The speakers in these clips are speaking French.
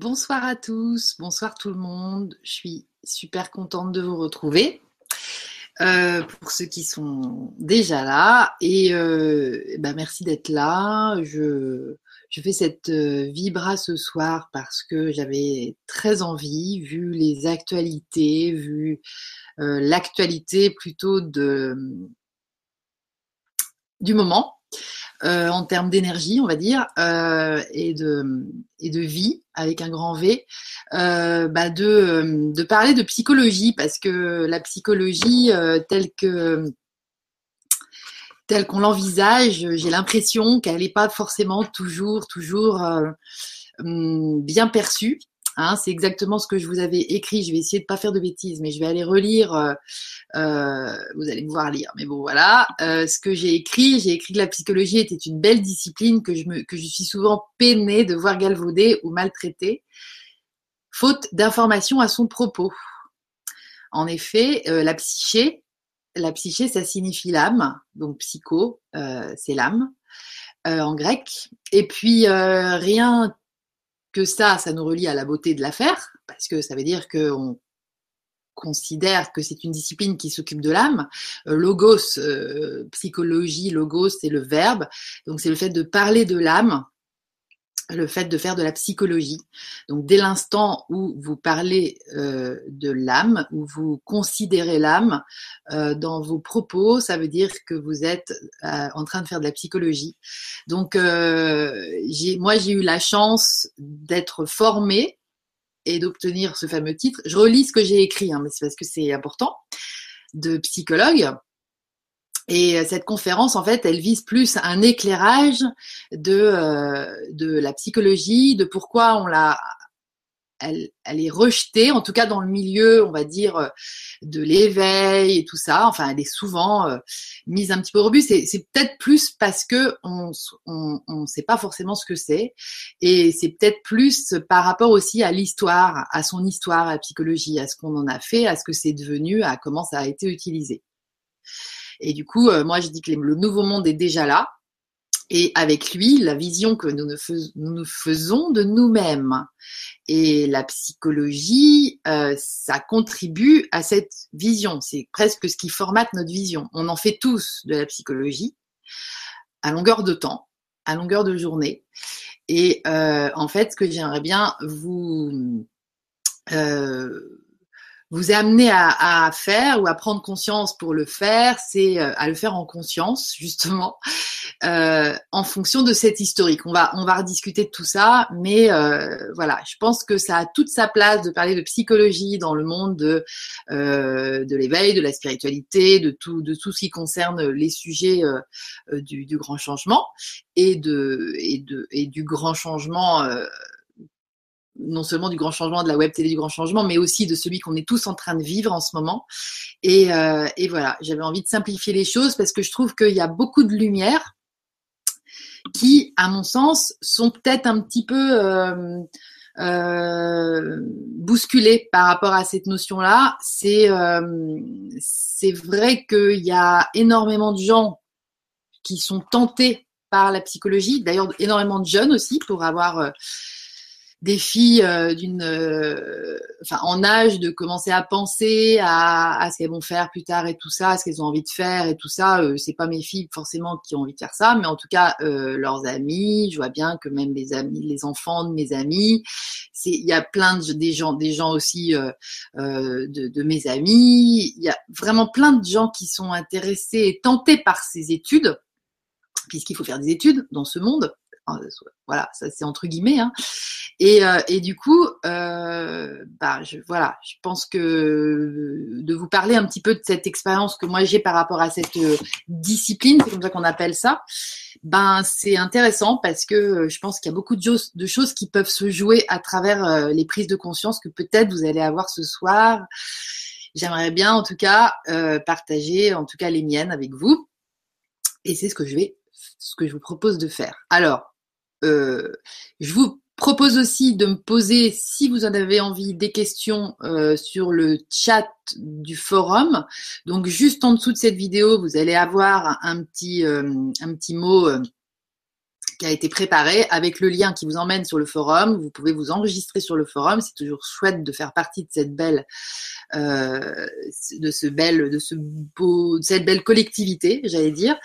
Bonsoir à tous, bonsoir tout le monde. Je suis super contente de vous retrouver. Euh, pour ceux qui sont déjà là, et euh, ben merci d'être là. Je, fais cette euh, vibra ce soir parce que j'avais très envie, vu les actualités, vu l'actualité plutôt de du moment, euh, en termes d'énergie, on va dire, euh, et, de, et de vie avec un grand V, euh, bah de, de parler de psychologie parce que la psychologie telle que telle qu'on l'envisage, j'ai l'impression qu'elle n'est pas forcément toujours toujours hum, bien perçue. Hein, c'est exactement ce que je vous avais écrit. Je vais essayer de pas faire de bêtises, mais je vais aller relire. Euh, euh, vous allez me voir lire. Mais bon, voilà. Euh, ce que j'ai écrit, j'ai écrit que la psychologie était une belle discipline que je, me, que je suis souvent peinée de voir galvaudée ou maltraitée, faute d'informations à son propos. En effet, la psyché, la psyché, ça signifie l'âme. Donc psycho, c'est l'âme. en grec. Et puis rien que ça, ça nous relie à la beauté de l'affaire, parce que ça veut dire qu'on considère que c'est une discipline qui s'occupe de l'âme. Euh, logos, euh, psychologie, logos, c'est le verbe. Donc c'est le fait de parler de l'âme le fait de faire de la psychologie. Donc dès l'instant où vous parlez euh, de l'âme, où vous considérez l'âme euh, dans vos propos, ça veut dire que vous êtes euh, en train de faire de la psychologie. Donc moi j'ai eu la chance d'être formée et d'obtenir ce fameux titre. Je relis ce que j'ai écrit, hein, mais c'est parce que c'est important, de psychologue. Et euh, cette conférence, en fait, elle vise plus un éclairage de, euh, de la psychologie, de pourquoi on l'a, elle, elle, est rejetée, en tout cas dans le milieu, on va dire, euh, de l'éveil et tout ça. Enfin, elle est souvent mise un petit peu au rebut. C'est, c'est peut-être plus parce que on on, on sait pas forcément ce que c'est, et c'est peut-être plus par rapport aussi à l'histoire, à son histoire, à la psychologie, à ce qu'on en a fait, à ce que c'est devenu, à comment ça a été utilisé. Et du coup, euh, moi, je dis que le nouveau monde est déjà là. Et avec lui, la vision que nous nous faisons de nous-mêmes. Et la psychologie, euh, ça contribue à cette vision. C'est presque ce qui formate notre vision. On en fait tous de la psychologie à longueur de temps, à longueur de journée. Et euh, en fait, ce que j'aimerais bien vous euh, vous amener à, à, faire ou à prendre conscience pour le faire, c'est euh, à le faire en conscience justement, euh, en fonction de cette historique. On va on va rediscuter de tout ça, mais euh, voilà, je pense que ça a toute sa place de parler de psychologie dans le monde de euh, de l'éveil, de la spiritualité, de tout de tout ce qui concerne les sujets euh, euh, du, du, grand changement et de et de et du grand changement non seulement du grand changement, de la web télé du grand changement, mais aussi de celui qu'on est tous en train de vivre en ce moment. Et, euh, et voilà, j'avais envie de simplifier les choses parce que je trouve qu'il y a beaucoup de lumière qui, à mon sens, sont peut-être un petit peu euh, euh, bousculées par rapport à cette notion-là. C'est c'est vrai qu'il y a énormément de gens qui sont tentés par la psychologie, d'ailleurs énormément de jeunes aussi pour avoir des filles euh, d'une, euh, enfin, en âge de commencer à penser à, à ce qu'elles vont faire plus tard et tout ça, à ce qu'elles ont envie de faire et tout ça. Euh, c'est pas mes filles forcément qui ont envie de faire ça, mais en tout cas leurs amis. Je vois bien que même les amis, les enfants de mes amis, c'est, il y a plein de des gens, des gens aussi de, de mes amis. Il y a vraiment plein de gens qui sont intéressés et tentés par ces études puisqu'il faut faire des études dans ce monde, voilà, ça c'est entre guillemets. Hein. Et, euh, et, du coup, euh, bah, je, voilà, je pense que de vous parler un petit peu de cette expérience que moi j'ai par rapport à cette euh, discipline, c'est comme ça qu'on appelle ça, ben c'est intéressant parce que je pense qu'il y a beaucoup de choses qui peuvent se jouer à travers les prises de conscience que peut-être vous allez avoir ce soir. J'aimerais bien en tout cas partager, en tout cas les miennes avec vous. Et c'est ce que je vais, ce que je vous propose de faire. Alors, euh, je vous propose aussi de me poser, si vous en avez envie, des questions euh, sur le chat du forum. Donc juste en dessous de cette vidéo, vous allez avoir un petit, euh, un petit mot qui a été préparé avec le lien qui vous emmène sur le forum. Vous pouvez vous enregistrer sur le forum. C'est toujours chouette de faire partie de cette belle, euh, de ce belle, de ce beau, de cette belle collectivité, j'allais dire,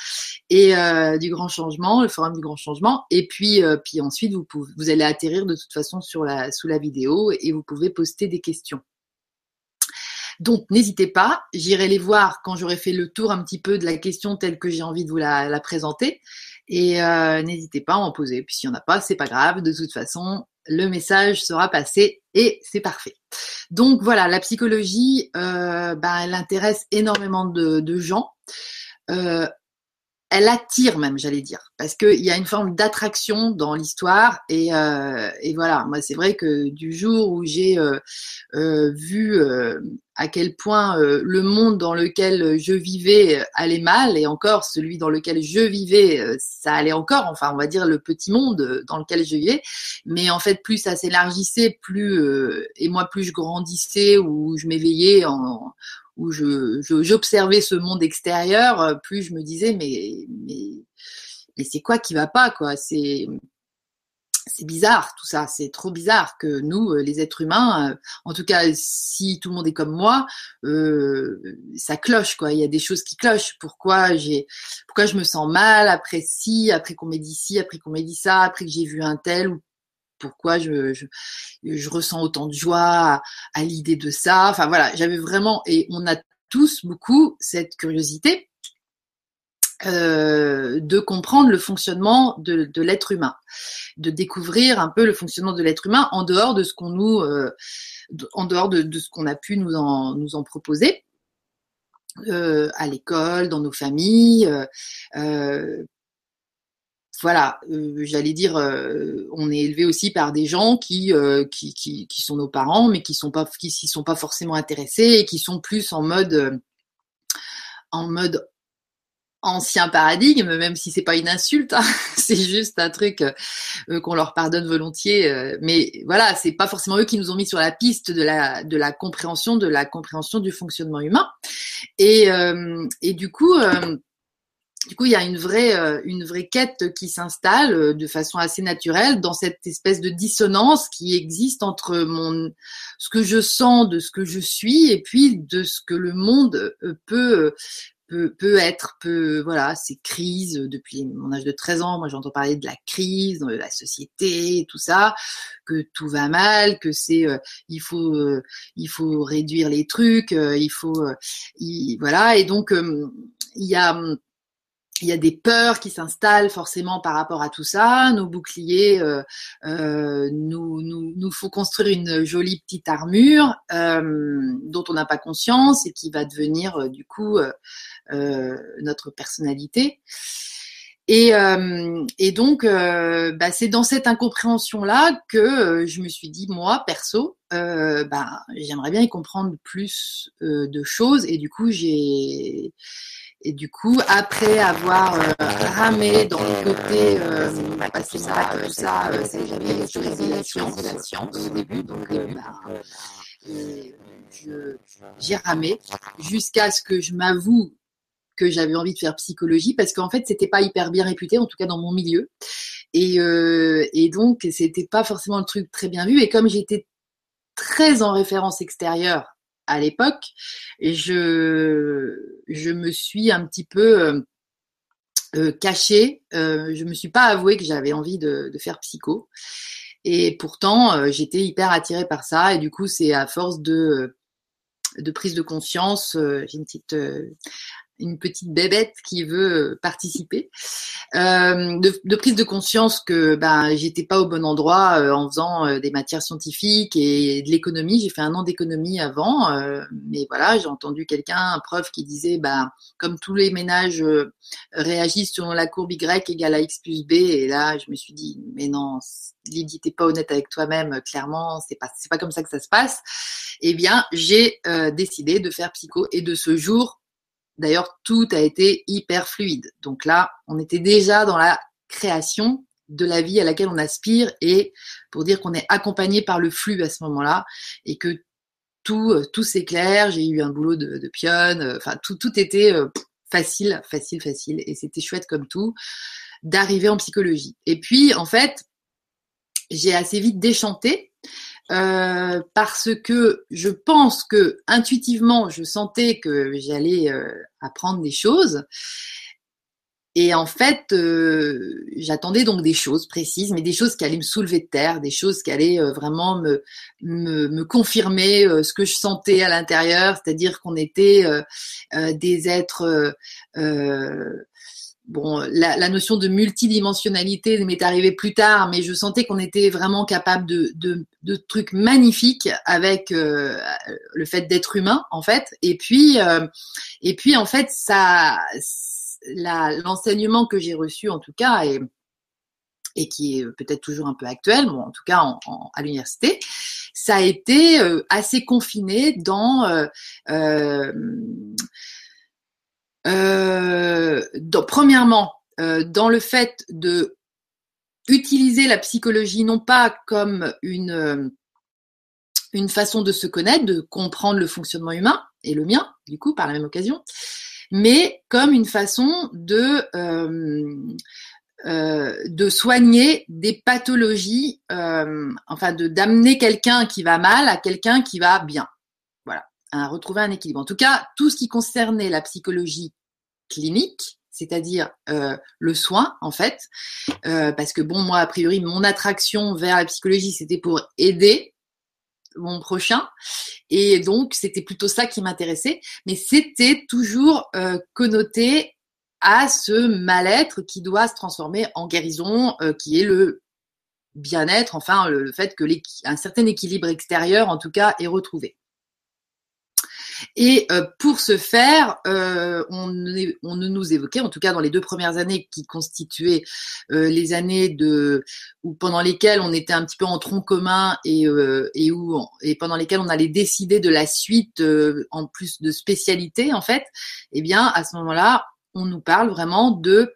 et euh, du grand changement, le forum du grand changement. Et puis, euh, puis ensuite, vous pouvez, vous allez atterrir de toute façon sur la, sous la vidéo et vous pouvez poster des questions. Donc n'hésitez pas, j'irai les voir quand j'aurai fait le tour un petit peu de la question telle que j'ai envie de vous la, la présenter. Et euh, n'hésitez pas à en poser. Puis s'il n'y en a pas, c'est pas grave. De toute façon, le message sera passé et c'est parfait. Donc voilà, la psychologie, euh, ben, elle intéresse énormément de, de gens. Euh, elle attire même, j'allais dire, parce qu'il y a une forme d'attraction dans l'histoire. Et, euh, et, voilà, moi c'est vrai que du jour où j'ai euh, euh, vu à quel point le monde dans lequel je vivais allait mal, et encore celui dans lequel je vivais, ça allait encore, enfin on va dire le petit monde dans lequel je vivais, mais en fait plus ça s'élargissait, plus et moi plus je grandissais ou je m'éveillais en où je, j'observais ce monde extérieur, euh, plus je me disais mais mais mais c'est quoi qui va pas quoi? C'est c'est bizarre tout ça, c'est trop bizarre que nous, euh, les êtres humains, euh, en tout cas si tout le monde est comme moi, ça cloche quoi. Il y a des choses qui clochent. Pourquoi j'ai, pourquoi je me sens mal après ci, après qu'on m'ait dit ci, après qu'on m'ait dit ça, après que j'ai vu un tel ou pourquoi je, je, je, ressens autant de joie à, l'idée de ça. Enfin voilà, j'avais vraiment, et on a tous beaucoup cette curiosité euh, de comprendre le fonctionnement de, de l'être humain, de découvrir un peu le fonctionnement de l'être humain en dehors de ce qu'on nous, euh, en dehors de, de ce qu'on a pu nous en, nous en proposer. Euh, à l'école, dans nos familles, voilà, euh, j'allais dire, euh, on est élevé aussi par des gens qui, euh, qui, qui, qui, sont nos parents, mais qui sont pas, qui s'y sont pas forcément intéressés et qui sont plus en mode, en mode ancien paradigme, même si c'est pas une insulte, hein, c'est juste un truc qu'on leur pardonne volontiers. mais voilà, c'est pas forcément eux qui nous ont mis sur la piste de la de la compréhension de la compréhension du fonctionnement humain. Et et du coup du coup, il y a une vraie, euh, une vraie quête qui s'installe euh, de façon assez naturelle dans cette espèce de dissonance qui existe entre mon, ce que je sens de ce que je suis et puis de ce que le monde euh, peut, peut, peut être, peut, voilà, ces crises depuis mon âge de 13 ans. Moi, j'entends parler de la crise, de la société, tout ça, que tout va mal, que c'est, il faut, il faut réduire les trucs, il faut, voilà. Et donc, il y a, il y a des peurs qui s'installent forcément par rapport à tout ça. Nos boucliers euh, euh, nous, nous, nous faut construire une jolie petite armure euh, dont on n'a pas conscience et qui va devenir euh, du coup euh, euh, notre personnalité. Et, et donc, bah, c'est dans cette incompréhension-là que je me suis dit, moi, perso, bah, j'aimerais bien y comprendre plus de choses. Et du coup, j'ai et du coup, après avoir euh, ramé dans le côté, euh, parce que ça, tout ça, euh, j'avais utilisé la science, la science au début, donc bah, j'ai ramé jusqu'à ce que je m'avoue que j'avais envie de faire psychologie parce qu'en fait c'était pas hyper bien réputé en tout cas dans mon milieu. Et, euh, et donc c'était pas forcément le truc très bien vu. Et comme j'étais très en référence extérieure à l'époque. Je, je me suis un petit peu euh, euh cachée. Euh, je me suis pas avoué que j'avais envie de, de, faire psycho. Et pourtant, euh, j'étais hyper attirée par ça. Et du coup, c'est à force de de prise de conscience. J'ai une petite une petite bébête qui veut euh, participer, euh, de, de, prise de conscience que ben j'étais pas au bon endroit euh, en faisant euh, des matières scientifiques et de l'économie. J'ai fait un an d'économie avant, euh, mais voilà, j'ai entendu quelqu'un, un prof, qui disait ben comme tous les ménages réagissent selon la courbe Y égale à x plus b, et là je me suis dit mais non, Lydie, t'es pas honnête avec toi-même, clairement, c'est pas c'est pas comme ça que ça se passe. Eh bien, j'ai décidé de faire psycho et de ce jour D'ailleurs, tout a été hyper fluide. Donc là, on était déjà dans la création de la vie à laquelle on aspire et pour dire qu'on est accompagné par le flux à ce moment-là et que tout, euh, tout s'éclaire. J'ai eu un boulot de, pionne. Euh, enfin, tout, tout était euh, facile, facile, facile. Et c'était chouette comme tout. d'arriver en psychologie. Et puis, en fait, j'ai assez vite déchanté euh, parce que je pense que intuitivement, je sentais que j'allais euh, apprendre des choses. Et en fait, euh, j'attendais donc des choses précises, mais des choses qui allaient me soulever de terre, des choses qui allaient vraiment me, me, me confirmer ce que je sentais à l'intérieur, c'est-à-dire qu'on était des êtres bon, la, la, notion de multidimensionnalité m'est arrivée plus tard, mais je sentais qu'on était vraiment capable de, de, de trucs magnifiques avec euh, le fait d'être humain, en fait. Et puis, euh, et puis en fait, ça, l'enseignement que j'ai reçu, en tout cas, et, et qui est peut-être toujours un peu actuel, bon, en tout cas en, à l'université, ça a été euh, assez confiné dans euh, donc, premièrement, euh, dans le fait de utiliser la psychologie non pas comme une, euh, une façon de se connaître, de comprendre le fonctionnement humain, et le mien, du coup, par la même occasion, mais comme une façon de, euh, euh, de soigner des pathologies, euh, enfin de d'amener quelqu'un qui va mal à quelqu'un qui va bien retrouver un équilibre. En tout cas, tout ce qui concernait la psychologie clinique, c'est-à-dire euh, le soin en fait, euh, parce que bon, moi a priori, mon attraction vers la psychologie, c'était pour aider mon prochain, et donc c'était plutôt ça qui m'intéressait, mais c'était toujours euh, connoté à ce mal-être qui doit se transformer en guérison, qui est le bien-être, enfin le, le fait que un certain équilibre extérieur, en tout cas, est retrouvé. Et euh, pour ce faire, euh, on, on, nous évoquait, en tout cas dans les deux premières années qui constituaient euh, les années de ou pendant lesquelles on était un petit peu en tronc commun et, et où et pendant lesquelles on allait décider de la suite en plus de spécialité en fait. Eh bien, à ce moment-là, on nous parle vraiment de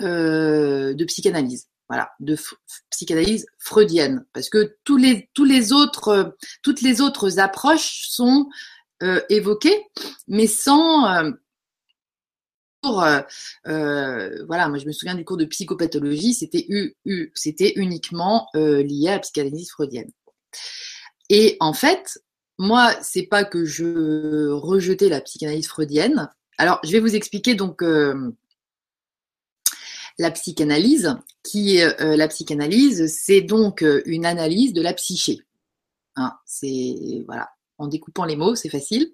de psychanalyse voilà, de psychanalyse freudienne, parce que tous les tous les autres toutes les autres approches sont euh, évoqué, mais sans euh, pour, euh, voilà, moi je me souviens du cours de psychopathologie, c'était uniquement lié à la psychanalyse freudienne. Et en fait, moi, c'est pas que je rejetais la psychanalyse freudienne. Alors, je vais vous expliquer donc la psychanalyse, qui est la psychanalyse, c'est donc une analyse de la psyché. Hein, c'est voilà, en découpant les mots, c'est facile.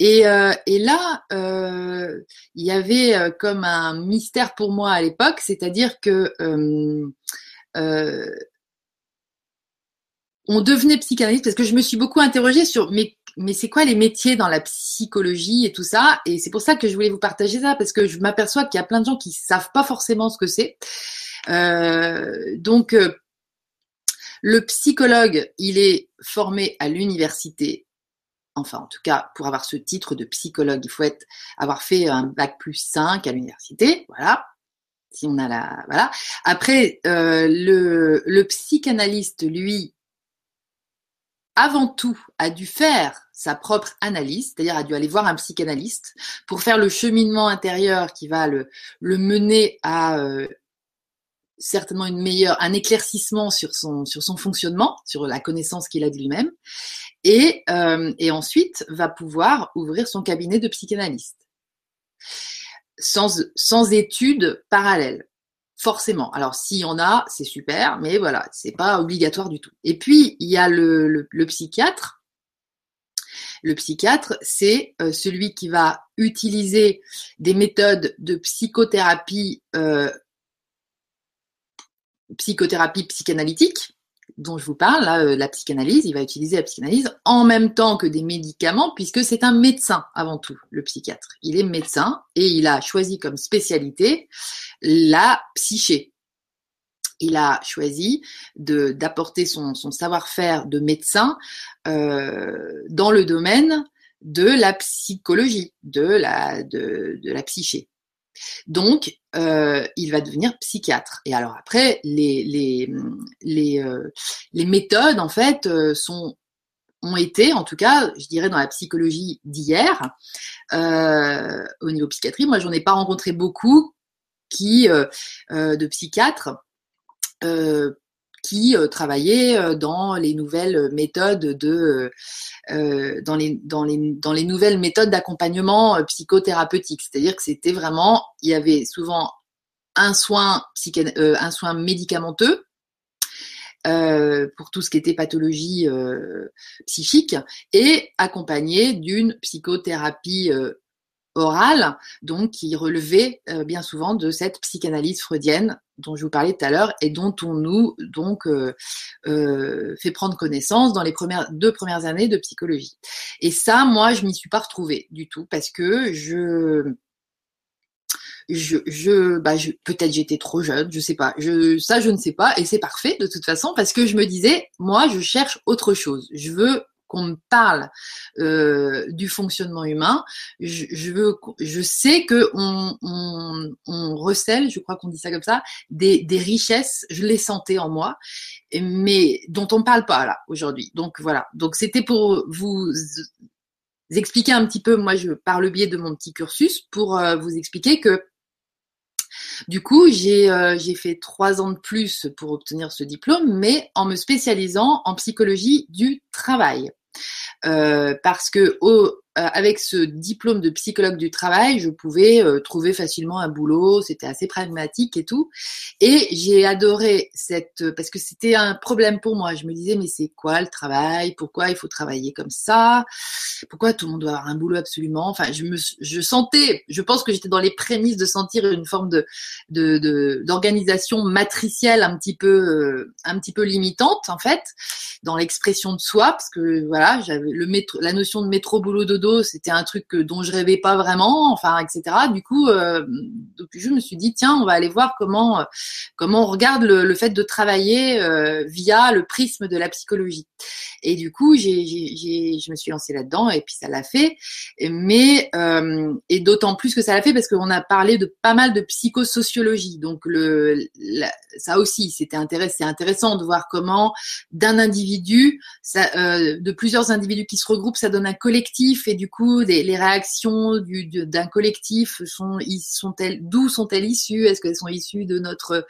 Et, euh, là, euh, il y avait euh, comme un mystère pour moi à l'époque, c'est-à-dire que on devenait psychanalyste parce que je me suis beaucoup interrogée sur mais mais c'est quoi les métiers dans la psychologie et tout ça? Et c'est pour ça que je voulais vous partager ça parce que je m'aperçois qu'il y a plein de gens qui savent pas forcément ce que c'est donc le psychologue, il est formé à l'université. Enfin, en tout cas, pour avoir ce titre de psychologue, il faut être, avoir fait un bac plus 5 à l'université. Voilà. Si on a la, voilà. Après, euh, le, psychanalyste, lui, avant tout, a dû faire sa propre analyse, c'est-à-dire a dû aller voir un psychanalyste pour faire le cheminement intérieur qui va le, le mener à euh, certainement une meilleure, un éclaircissement sur son, sur son fonctionnement, sur la connaissance qu'il a de lui-même, et, euh, et ensuite va pouvoir ouvrir son cabinet de psychanalyste. Sans, sans études parallèles. Forcément. Alors, s'il y en a, c'est super, mais voilà, c'est pas obligatoire du tout. Et puis, il y a le, le, psychiatre. Le psychiatre, c'est euh, celui qui va utiliser des méthodes de psychothérapie euh, psychothérapie psychanalytique dont je vous parle, euh, la psychanalyse, il va utiliser la psychanalyse en même temps que des médicaments, puisque c'est un médecin avant tout, le psychiatre. Il est médecin et il a choisi comme spécialité la psyché. Il a choisi d'apporter son, savoir-faire de médecin euh, dans le domaine de la psychologie, de la psyché. Donc, euh, il va devenir psychiatre. Et alors après, les, les, les, euh, les méthodes, en fait, euh, sont ont été, en tout cas, je dirais dans la psychologie d'hier, au niveau psychiatrie, moi j'en ai pas rencontré beaucoup qui de psychiatres qui travaillaient dans les nouvelles méthodes de dans les dans les dans les nouvelles méthodes d'accompagnement psychothérapeutique. C'est-à-dire que c'était vraiment il y avait souvent un soin un soin médicamenteux euh, pour tout ce qui était pathologie euh, psychique et accompagné d'une psychothérapie euh, orale, donc qui relevait bien souvent de cette psychanalyse freudienne dont je vous parlais tout à l'heure et dont on nous donc fait prendre connaissance dans les premières deux premières années de psychologie. Et ça, moi, je m'y suis pas retrouvée du tout parce que je je, je, bah, je peut-être j'étais trop jeune, je sais pas. Je, ça, je ne sais pas, et c'est parfait de toute façon parce que je me disais, moi, je cherche autre chose. Je veux qu'on me parle euh, du fonctionnement humain. Je, sais que on, recèle, je crois qu'on dit ça comme ça, des, des richesses. Je les sentais en moi, mais dont on parle pas là aujourd'hui. Donc voilà. Donc c'était pour vous expliquer un petit peu, moi, je par le biais de mon petit cursus, pour euh, vous expliquer que du coup, euh, j'ai fait trois ans de plus pour obtenir ce diplôme, mais en me spécialisant en psychologie du travail. Euh, parce que au, avec ce diplôme de psychologue du travail, je pouvais euh, trouver facilement un boulot, c'était assez pragmatique et tout. Et j'ai adoré cette parce que c'était un problème pour moi. Je me disais mais c'est quoi le travail? Pourquoi il faut travailler comme ça? Pourquoi tout le monde doit avoir un boulot absolument? Enfin, je me je sentais, je pense que j'étais dans les prémices de sentir une forme de d'organisation matricielle un petit peu euh, un petit peu limitante en fait dans l'expression de soi parce que voilà, j'avais la notion de métro boulot dodo c'était un truc dont je rêvais pas vraiment, enfin, etc. Du coup, euh, je me suis dit, tiens, on va aller voir comment euh, comment on regarde le, fait de travailler euh, via le prisme de la psychologie. Et du coup, j'ai, je me suis lancée là-dedans et puis ça l'a fait. Mais et d'autant plus que ça l'a fait parce qu'on a parlé de pas mal de psychosociologie. Donc le ça aussi, c'était intéressant, c'est intéressant de voir comment d'un individu, de plusieurs individus qui se regroupent, ça donne un collectif et du coup, les réactions d'un collectif sont, d'où sont-elles issues? Est-ce qu'elles sont issues de notre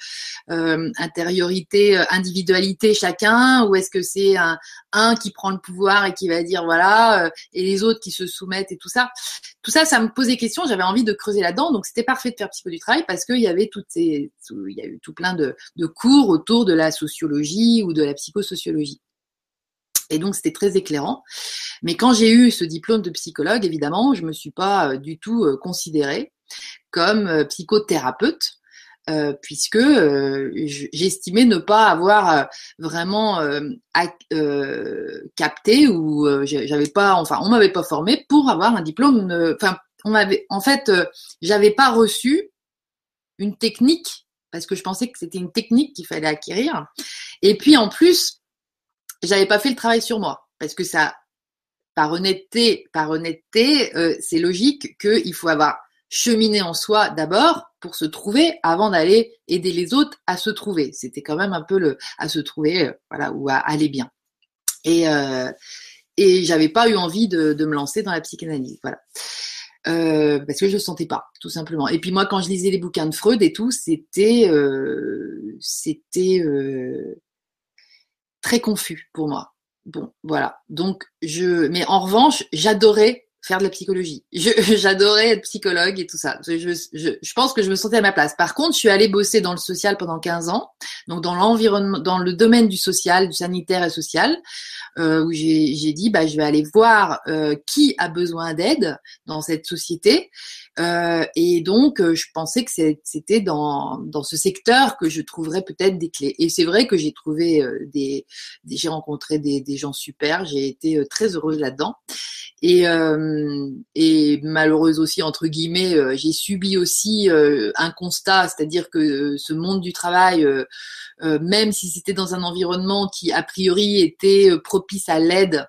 euh, intériorité, euh, individualité chacun, ou est-ce que c'est un, qui prend le pouvoir et qui va dire voilà, euh, et les autres qui se soumettent et tout ça? Tout ça, ça me posait question. J'avais envie de creuser là-dedans, donc c'était parfait de faire psycho du travail parce qu'il y avait toutes ces, il y a eu tout plein de cours autour de la sociologie ou de la psychosociologie. Et donc, c'était très éclairant. Mais quand j'ai eu ce diplôme de psychologue, évidemment, je ne me suis pas euh, du tout euh, considérée comme euh, psychothérapeute. puisque j'estimais ne pas avoir vraiment capté ou j'avais pas, enfin, on m'avait pas formé pour avoir un diplôme. En fait, j'avais pas reçu une technique parce que je pensais que c'était une technique qu'il fallait acquérir. Et puis en plus, j'avais pas fait le travail sur moi parce que ça, par honnêteté, par honnêteté, euh, c'est logique qu'il faut avoir cheminé en soi d'abord pour se trouver avant d'aller aider les autres à se trouver. C'était quand même un peu le à se trouver, euh, voilà, ou à aller bien. Et euh, et j'avais pas eu envie de, de, me lancer dans la psychanalyse, voilà. Euh, parce que je ne sentais pas, tout simplement. Et puis moi, quand je lisais les bouquins de Freud et tout, c'était, c'était, très confus pour moi. Bon, voilà. Donc, je, mais en revanche, j'adorais faire de la psychologie. J'adorais être psychologue et tout ça. Je, je, je, pense que je me sentais à ma place. Par contre, je suis allée bosser dans le social pendant 15 ans, donc dans l'environnement, dans le domaine du social, du sanitaire et social, euh, où j'ai dit, bah, je vais aller voir euh, qui a besoin d'aide dans cette société. Euh, et donc, euh, je pensais que c'était dans, dans ce secteur que je trouverais peut-être des clés. Et c'est vrai que j'ai trouvé euh, des, des j'ai rencontré des, des gens super. J'ai été euh, très heureuse là-dedans. Et, et malheureuse aussi entre guillemets, j'ai subi aussi un constat, c'est-à-dire que ce monde du travail, même si c'était dans un environnement qui a priori était propice à l'aide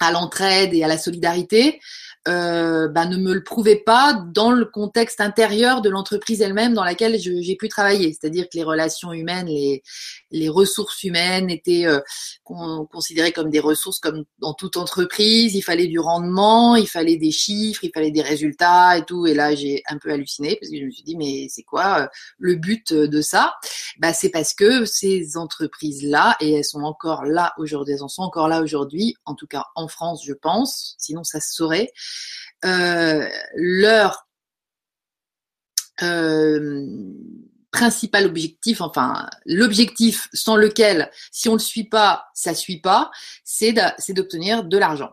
à l'entraide et à la solidarité, euh, bah, ne me le prouvait pas dans le contexte intérieur de l'entreprise elle-même dans laquelle j'ai pu travailler. C'est-à-dire que les relations humaines, les, les ressources humaines étaient euh, considérées comme des ressources comme dans toute entreprise. Il fallait du rendement, il fallait des chiffres, il fallait des résultats et tout. Et là, j'ai un peu halluciné parce que je me suis dit, mais c'est quoi euh, le but de ça? Bah, C'est parce que ces entreprises-là, et elles sont encore là aujourd'hui, elles en sont encore là aujourd'hui, en tout cas en France, je pense, sinon ça se saurait, euh, leur euh, principal objectif, enfin l'objectif sans lequel, si on ne le suit pas, ça suit pas, c'est d'obtenir de, l'argent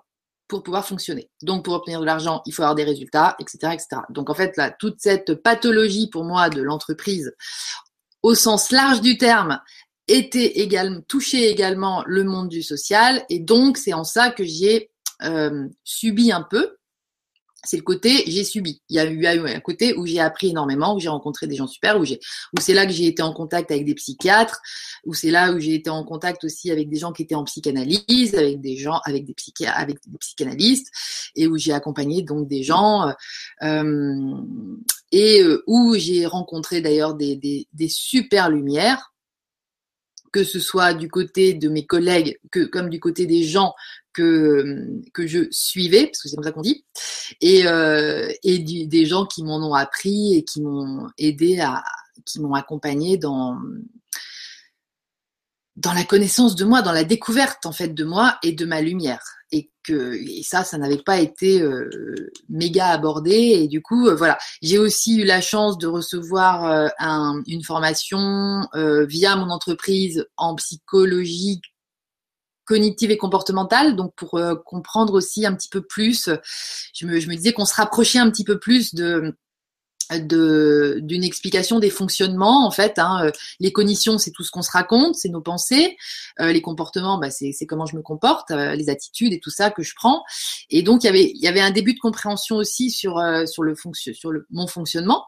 pour pouvoir fonctionner. Donc pour obtenir de l'argent, il faut avoir des résultats, etc., etc. Donc en fait, là, toute cette pathologie pour moi de l'entreprise, au sens large du terme, était également touché également le monde du social, et donc c'est en ça que j'ai euh, subi un peu c'est le côté j'ai subi. Il y a eu un côté où j'ai appris énormément, où j'ai rencontré des gens super, où c'est là que j'ai été en contact avec des psychiatres, où c'est là où j'ai été en contact aussi avec des gens qui étaient en psychanalyse, avec des gens, avec des psychiatres, avec des psychanalystes, et où j'ai accompagné donc des gens, euh, et euh, où j'ai rencontré d'ailleurs des super lumières que ce soit du côté de mes collègues que comme du côté des gens que, que je suivais, parce que c'est comme ça qu'on dit, et, euh, et des gens qui m'en ont appris et qui m'ont aidé à, qui m'ont accompagné dans, dans la connaissance de moi, dans la découverte en fait de moi et de ma lumière. Et que et ça, ça n'avait pas été euh, méga abordé. Et du coup, euh, voilà, j'ai aussi eu la chance de recevoir un, une formation via mon entreprise en psychologie cognitive et comportementale, donc pour comprendre aussi un petit peu plus. Je me, je me disais qu'on se rapprochait un petit peu plus de d'une explication des fonctionnements en fait hein. Euh, les cognitions c'est tout ce qu'on se raconte c'est nos pensées euh, les comportements bah, c'est comment je me comporte euh, les attitudes et tout ça que je prends et donc il y avait il y avait un début de compréhension aussi sur sur le fonction sur le mon fonctionnement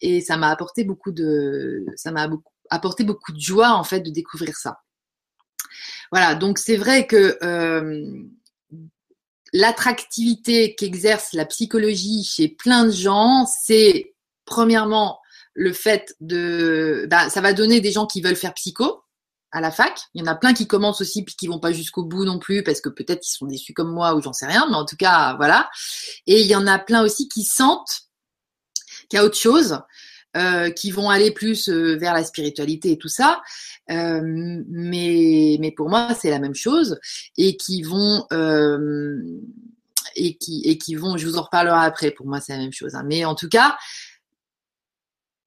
et ça m'a apporté beaucoup de ça m'a apporté beaucoup de joie en fait de découvrir ça voilà donc c'est vrai que l'attractivité qu'exerce la psychologie chez plein de gens, c'est premièrement, le fait de, bah, ça va donner des gens qui veulent faire psycho à la fac. Il y en a plein qui commencent aussi puis qui vont pas jusqu'au bout non plus parce que peut-être ils sont déçus comme moi ou j'en sais rien, mais en tout cas voilà. Et il y en a plein aussi qui sentent qu'il y a autre chose, euh, qui vont aller plus euh, vers la spiritualité et tout ça. Euh, mais mais pour moi c'est la même chose et qui vont et qui et qui vont, je vous en reparlerai après. Pour moi c'est la même chose. Hein. Mais en tout cas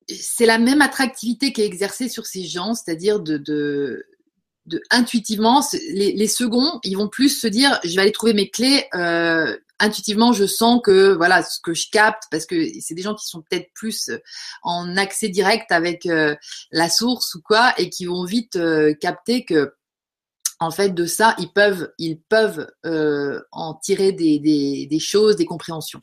c'est la même attractivité qui est exercée sur ces gens, c'est-à-dire de, de, de, intuitivement, les, seconds, ils vont plus se dire, je vais aller trouver mes clés. Euh, intuitivement, je sens que voilà ce que je capte, parce que c'est des gens qui sont peut-être plus en accès direct avec euh, la source ou quoi, et qui vont vite euh, capter que en fait, de ça, ils peuvent, ils peuvent euh, en tirer des, choses, des compréhensions.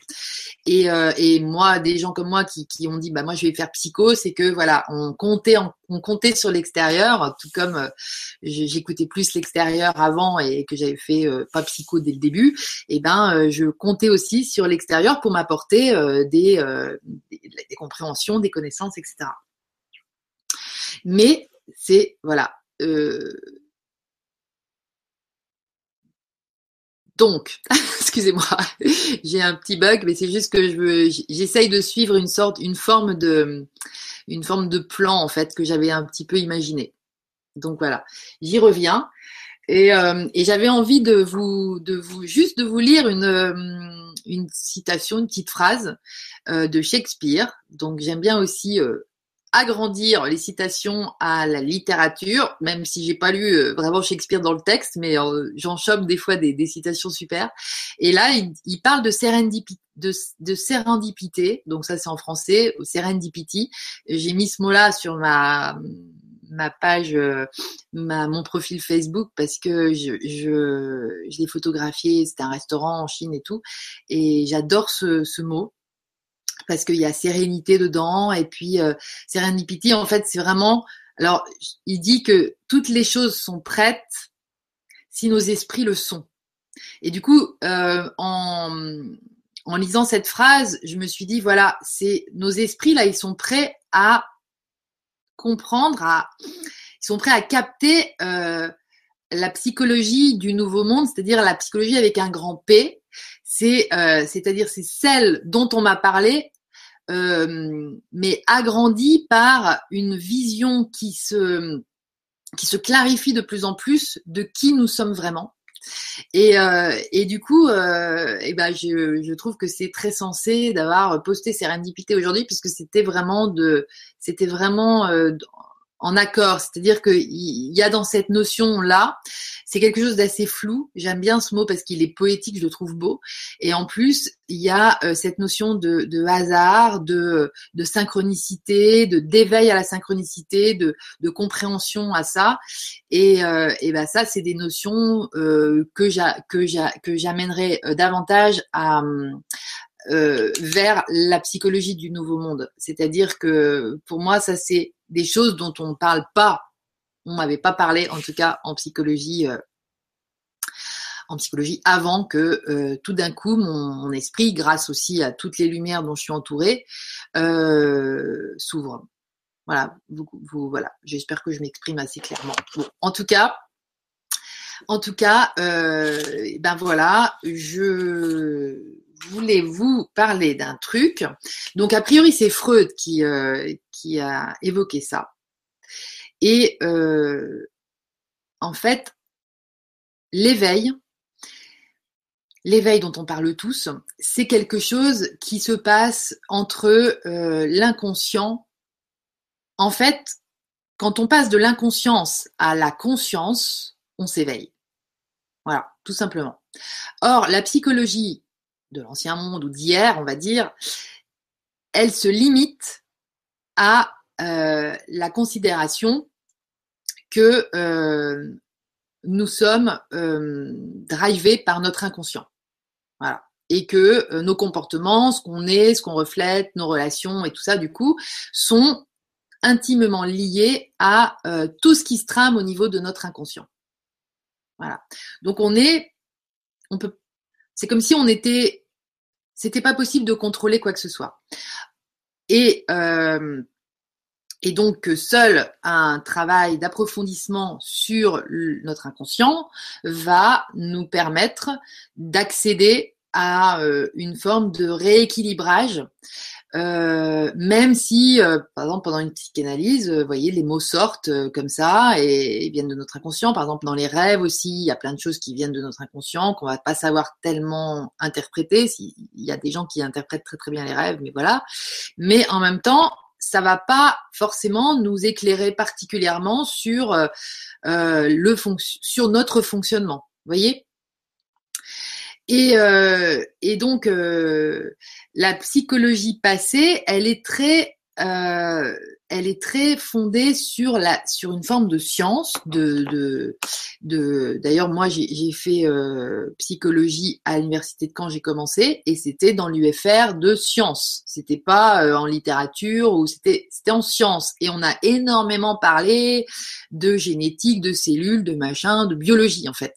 Et, euh, et, moi, des gens comme moi qui, ont dit, bah moi, je vais faire psycho, c'est que voilà, on comptait, on comptait sur l'extérieur, tout comme euh, j'écoutais plus l'extérieur avant et que j'avais fait pas psycho dès le début. Et ben, euh, je comptais aussi sur l'extérieur pour m'apporter des, compréhensions, des connaissances, etc. Mais c'est voilà. Donc, excusez-moi, j'ai un petit bug, mais c'est juste que j'essaye de suivre une sorte, une forme de, une forme de plan en fait que j'avais un petit peu imaginé. Donc voilà, j'y reviens. Et, euh, j'avais envie de vous, de vous, juste de vous lire une, euh, citation, une petite phrase euh, de Shakespeare. Donc j'aime bien aussi agrandir les citations à la littérature, même si j'ai pas lu euh, vraiment Shakespeare dans le texte, mais euh, j'en chope des fois des, citations super. Et là, il, parle de sérendipité, donc ça c'est en français, serendipity. J'ai mis ce mot-là sur ma ma page, euh, ma, mon profil Facebook parce que je, je, je l'ai photographié, c'était un restaurant en Chine et tout, et j'adore ce, ce mot parce qu'il y a sérénité dedans et puis euh, Serendipity en fait c'est vraiment alors il dit que toutes les choses sont prêtes si nos esprits le sont Et du coup, euh, en, en lisant cette phrase, je me suis dit, voilà, c'est nos esprits, là, ils sont prêts à comprendre, à, ils sont prêts à capter euh, la psychologie du nouveau monde, c'est-à-dire la psychologie avec un grand P. C'est, euh, c'est-à-dire c'est celle dont on m'a parlé, euh, mais agrandie par une vision qui se qui se clarifie de plus en plus de qui nous sommes vraiment. Et, euh, et du coup, euh, et ben je, je trouve que c'est très sensé d'avoir posté Serendipité aujourd'hui puisque c'était vraiment de, vraiment en accord. C'est-à-dire qu'il y a dans cette notion-là, c'est quelque chose d'assez flou. J'aime bien ce mot parce qu'il est poétique, je le trouve beau. Et en plus, il y a euh, cette notion de, de hasard, de, de, synchronicité, de d'éveil à la synchronicité, de, de compréhension à ça. Et, euh, et ben ça, c'est des notions euh, que j'amènerai euh, davantage à, euh, vers la psychologie du nouveau monde. C'est-à-dire que pour moi, ça c'est des choses dont on ne parle pas. On m'avait pas parlé, en tout cas en psychologie, euh, en psychologie avant que euh, tout d'un coup mon, esprit, grâce aussi à toutes les lumières dont je suis entourée, s'ouvre. Voilà, vous, voilà. J'espère que je m'exprime assez clairement. en tout cas, en tout cas, ben voilà, je voulais vous parler d'un truc. Donc, a priori, c'est Freud qui, euh, qui a évoqué ça. Et euh, en fait, l'éveil, l'éveil dont on parle tous, c'est quelque chose qui se passe entre euh, l'inconscient. En fait, quand on passe de l'inconscience à la conscience, on s'éveille. Voilà, tout simplement. Or, la psychologie de l'ancien monde ou d'hier, on va dire, elle se limite à euh, la considération que euh, nous sommes euh, drivés par notre inconscient. Voilà. Et que nos comportements, ce qu'on est, ce qu'on reflète, nos relations et tout ça, du coup, sont intimement liés à tout ce qui se trame au niveau de notre inconscient. Voilà. Donc on est, on peut, c'est comme si on était c'était pas possible de contrôler quoi que ce soit. Et, euh, et donc seul un travail d'approfondissement sur notre inconscient va nous permettre d'accéder à euh, une forme de rééquilibrage euh, même si, euh, par exemple, pendant une psychanalyse, euh, vous voyez, les mots sortent comme ça et, viennent de notre inconscient. Par exemple, dans les rêves aussi, il y a plein de choses qui viennent de notre inconscient qu'on va pas savoir tellement interpréter. Il y a des gens qui interprètent très très bien les rêves, mais voilà. Mais en même temps, ça va pas forcément nous éclairer particulièrement sur le sur notre fonctionnement. Vous voyez et, euh, et donc, euh, la psychologie passée, elle est très, euh, elle est très fondée sur la sur une forme de science de, d'ailleurs moi j'ai fait euh, psychologie à l'université de Caen j'ai commencé et c'était dans l'UFR de sciences. C'était pas euh, en littérature ou c'était c'était en sciences. Et on a énormément parlé de génétique de cellules de machin de biologie en fait.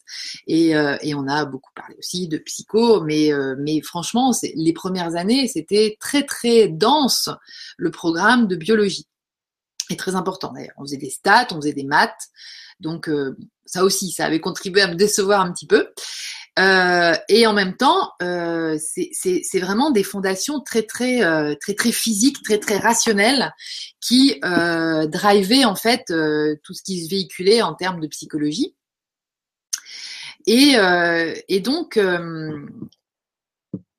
Et euh, on a beaucoup parlé aussi de psycho mais mais franchement les premières années c'était très très dense le programme de biologie est très important d'ailleurs. On faisait des stats, on faisait des maths, donc euh, ça aussi, ça avait contribué à me décevoir un petit peu. Euh, et en même temps, euh, c'est vraiment des fondations très très euh, très très physiques, très très rationnelles, qui euh, drivaient en fait euh, tout ce qui se véhiculait en termes de psychologie. Et, et donc,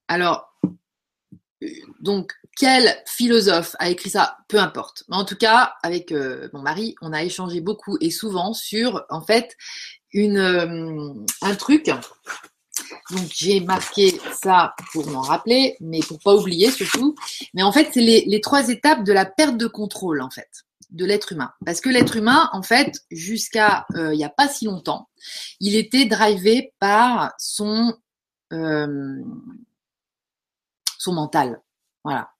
alors, donc quel philosophe a écrit ça? Peu importe. Mais en tout cas, avec euh, mon mari, on a échangé beaucoup et souvent sur, en fait, une, euh, un truc. Donc j'ai marqué ça pour m'en rappeler, mais pour pas oublier surtout. Mais en fait, c'est les, trois étapes de la perte de contrôle, en fait de l'être humain. Parce que l'être humain, en fait, jusqu'à euh, il n'y a pas si longtemps, il était drivé par son mental. Voilà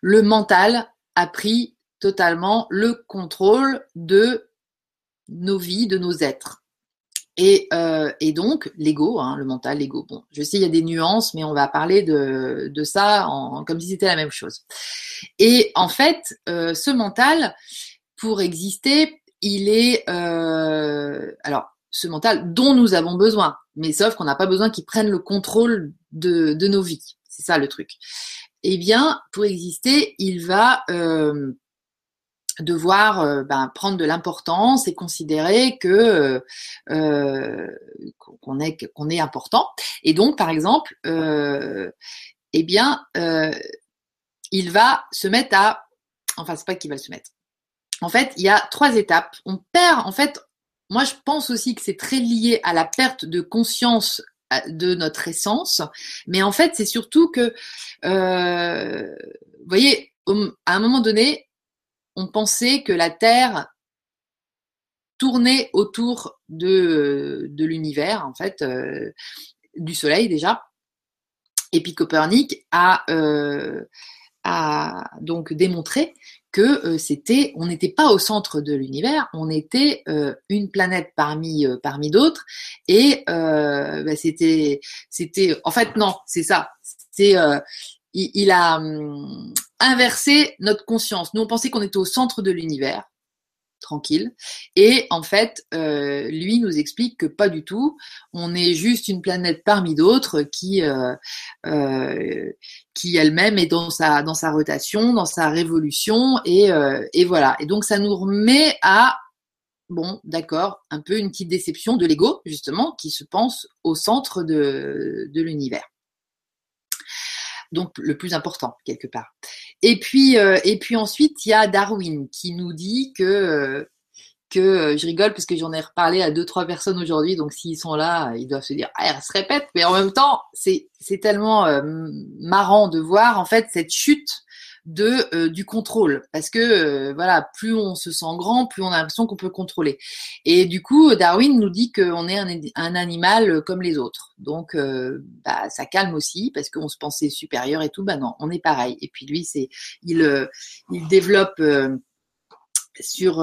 le mental a pris totalement le contrôle de nos vies, de nos êtres. Et, euh, donc, l'ego, hein, le mental, l'ego. Bon, je sais, il y a des nuances, mais on va parler de, ça comme si c'était la même chose. Et en fait, euh, ce mental, pour exister, il est... Euh, alors, ce mental dont nous avons besoin, mais sauf qu'on n'a pas besoin qu'il prenne le contrôle de nos vies. C'est ça le truc. Eh bien, pour exister, il va... Euh, devoir euh, ben, prendre de l'importance et considérer que euh, qu'on est qu'on est important. Et donc, par exemple, eh bien, il va se mettre à, enfin, c'est pas qu'il va se mettre. En fait, il y a trois étapes. On perd, en fait, moi, je pense aussi que c'est très lié à la perte de conscience de notre essence, mais en fait, c'est surtout que, vous voyez, à un moment donné, on pensait que la Terre tournait autour de, de l'univers, en fait, euh, du Soleil déjà. Et puis Copernic a, euh, a donc démontré que euh, c'était, on n'était pas au centre de l'univers, on était une planète parmi parmi d'autres, et bah, c'était, c'était, en fait non, c'est ça, c'est il, a hum, inversé notre conscience. Nous, on pensait qu'on était au centre de l'univers, tranquille. Et en fait, euh, lui nous explique que pas du tout. On est juste une planète parmi d'autres qui, euh, euh, qui elle-même est dans sa dans sa rotation, dans sa révolution, et, et voilà. Et donc ça nous remet à bon, d'accord, un peu une petite déception de l'ego justement qui se pense au centre de, de l'univers donc le plus important quelque part. Et puis euh, et puis ensuite il y a Darwin qui nous dit que euh, que euh, je rigole parce que j'en ai reparlé à deux trois personnes aujourd'hui donc s'ils sont là ils doivent se dire ah elle se répète mais en même temps c'est c'est tellement marrant de voir en fait cette chute de euh, du contrôle. Parce que euh, voilà plus on se sent grand plus on a l'impression qu'on peut contrôler. Et du coup Darwin nous dit qu'on est un, animal comme les autres. Donc euh, bah, ça calme aussi parce qu'on se pensait supérieur et tout. Bah non on est pareil. Et puis lui c'est il il développe sur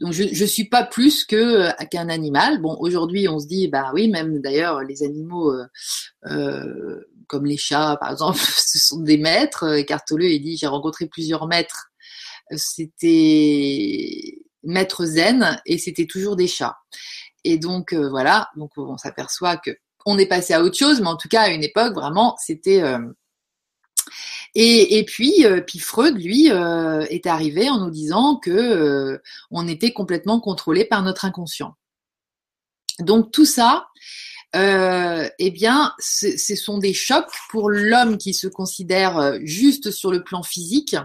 donc je je suis pas plus que qu'un animal. Bon aujourd'hui on se dit bah oui même d'ailleurs les animaux euh, comme les chats, par exemple, ce sont des maîtres. Cartoleux, il dit, j'ai rencontré plusieurs maîtres. C'était maître zen et c'était toujours des chats. Et donc euh, voilà, donc on s'aperçoit que on est passé à autre chose, mais en tout cas à une époque vraiment c'était. Euh, et, et, puis, euh, puis Freud, lui, est arrivé en nous disant que on était complètement contrôlé par notre inconscient. Donc tout ça, euh, eh bien, ce sont des chocs pour l'homme qui se considère euh, juste sur le plan physique,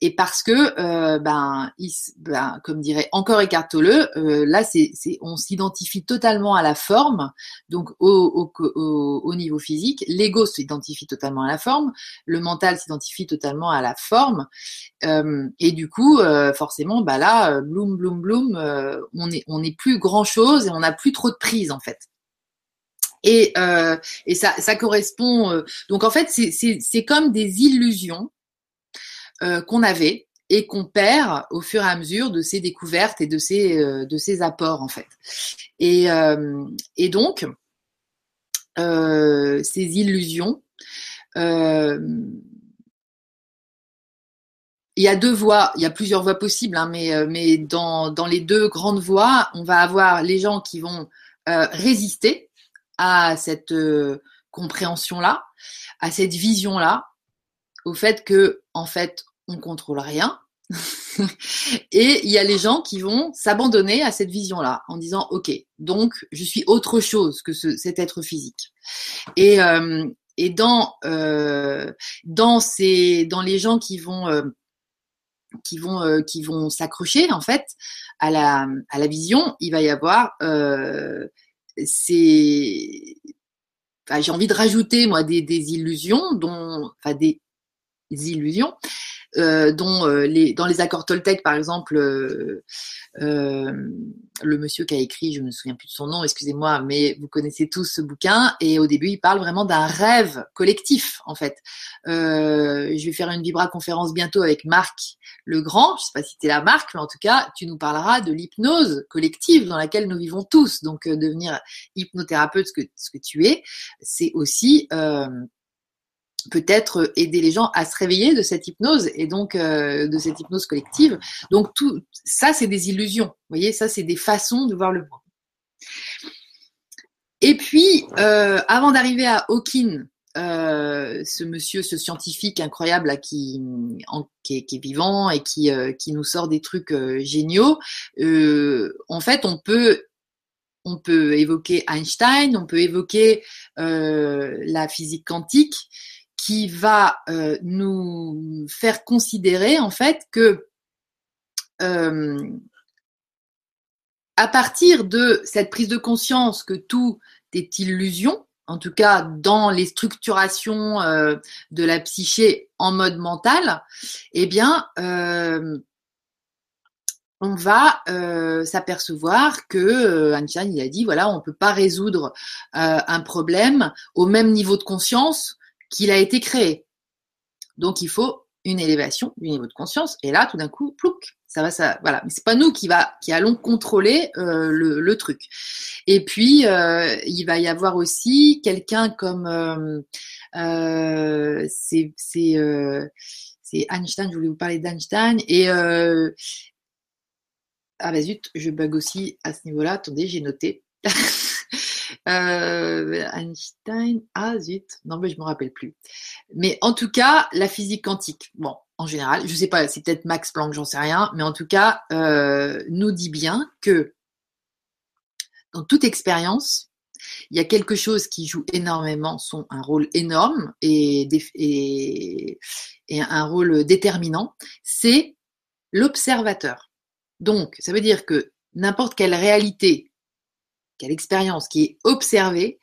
et parce que, euh, ben, ben, comme dirait encore Eckhart euh, là, c'est, on s'identifie totalement à la forme, donc au, au, au niveau physique. L'ego s'identifie totalement à la forme, le mental s'identifie totalement à la forme, et du coup, forcément, bah là, bloom, bloom, bloom, on est, on n'est plus grand chose et on n'a plus trop de prise en fait. Et, euh, et ça, correspond. Euh, donc en fait, c'est comme des illusions euh, qu'on avait et qu'on perd au fur et à mesure de ces découvertes et de ces, apports en fait. Et, donc, ces illusions, il y a deux voies, il y a plusieurs voies possibles, hein, mais, dans les deux grandes voies, on va avoir les gens qui vont résister à cette euh, compréhension-là, à cette vision-là, au fait que, en fait, on contrôle rien. et il y a les gens qui vont s'abandonner à cette vision-là en disant ok donc je suis autre chose que ce, cet être physique et, euh, et dans euh, dans ces dans les gens qui vont euh, qui vont euh, qui vont s'accrocher en fait à la à la vision il va y avoir c'est, enfin, j'ai envie de rajouter moi des, des illusions dont, enfin des illusions. Euh, dont euh, les, dans les accords Toltec, par exemple, euh, le monsieur qui a écrit, je ne me souviens plus de son nom, excusez-moi, mais vous connaissez tous ce bouquin, et au début, il parle vraiment d'un rêve collectif, en fait. je vais faire une Vibra conférence bientôt avec Marc le Grand, je sais pas si tu es la Marc, mais en tout cas, tu nous parleras de l'hypnose collective dans laquelle nous vivons tous. Donc, devenir hypnothérapeute, ce que, ce que tu es, c'est aussi peut-être aider les gens à se réveiller de cette hypnose et donc euh, de cette hypnose collective. Donc tout ça, c'est des illusions. Vous voyez, ça, c'est des façons de voir le monde. Et puis, euh, avant d'arriver à Hawking, euh, ce monsieur, ce scientifique incroyable qui, qui, est, vivant et qui, qui nous sort des trucs géniaux, en fait, on peut on peut évoquer Einstein, on peut évoquer la physique quantique, qui va euh, nous faire considérer en fait que euh, à partir de cette prise de conscience que tout est illusion, en tout cas dans les structurations euh, de la psyché en mode mental, eh bien, on va s'apercevoir que Einstein il a dit voilà on peut pas résoudre un problème au même niveau de conscience qu'il a été créé. Donc il faut une élévation du niveau de conscience. Et là, tout d'un coup, plouc, ça va, ça, voilà. Mais c'est pas nous qui va, qui allons contrôler euh, le, truc. Et puis, euh, il va y avoir aussi quelqu'un comme, euh, c'est, c'est, c'est Einstein. Je voulais vous parler d'Einstein et ah bah zut, je bug aussi à ce niveau-là. Attendez, j'ai noté. Euh, Einstein, ah zut, non mais je me rappelle plus. Mais en tout cas, la physique quantique, bon, en général, je sais pas, c'est peut-être Max Planck, j'en sais rien, mais en tout cas, euh, nous dit bien que dans toute expérience, il y a quelque chose qui joue énormément son un rôle énorme et, et, et un rôle déterminant, c'est l'observateur. Donc, ça veut dire que n'importe quelle réalité quelle expérience qui est observée,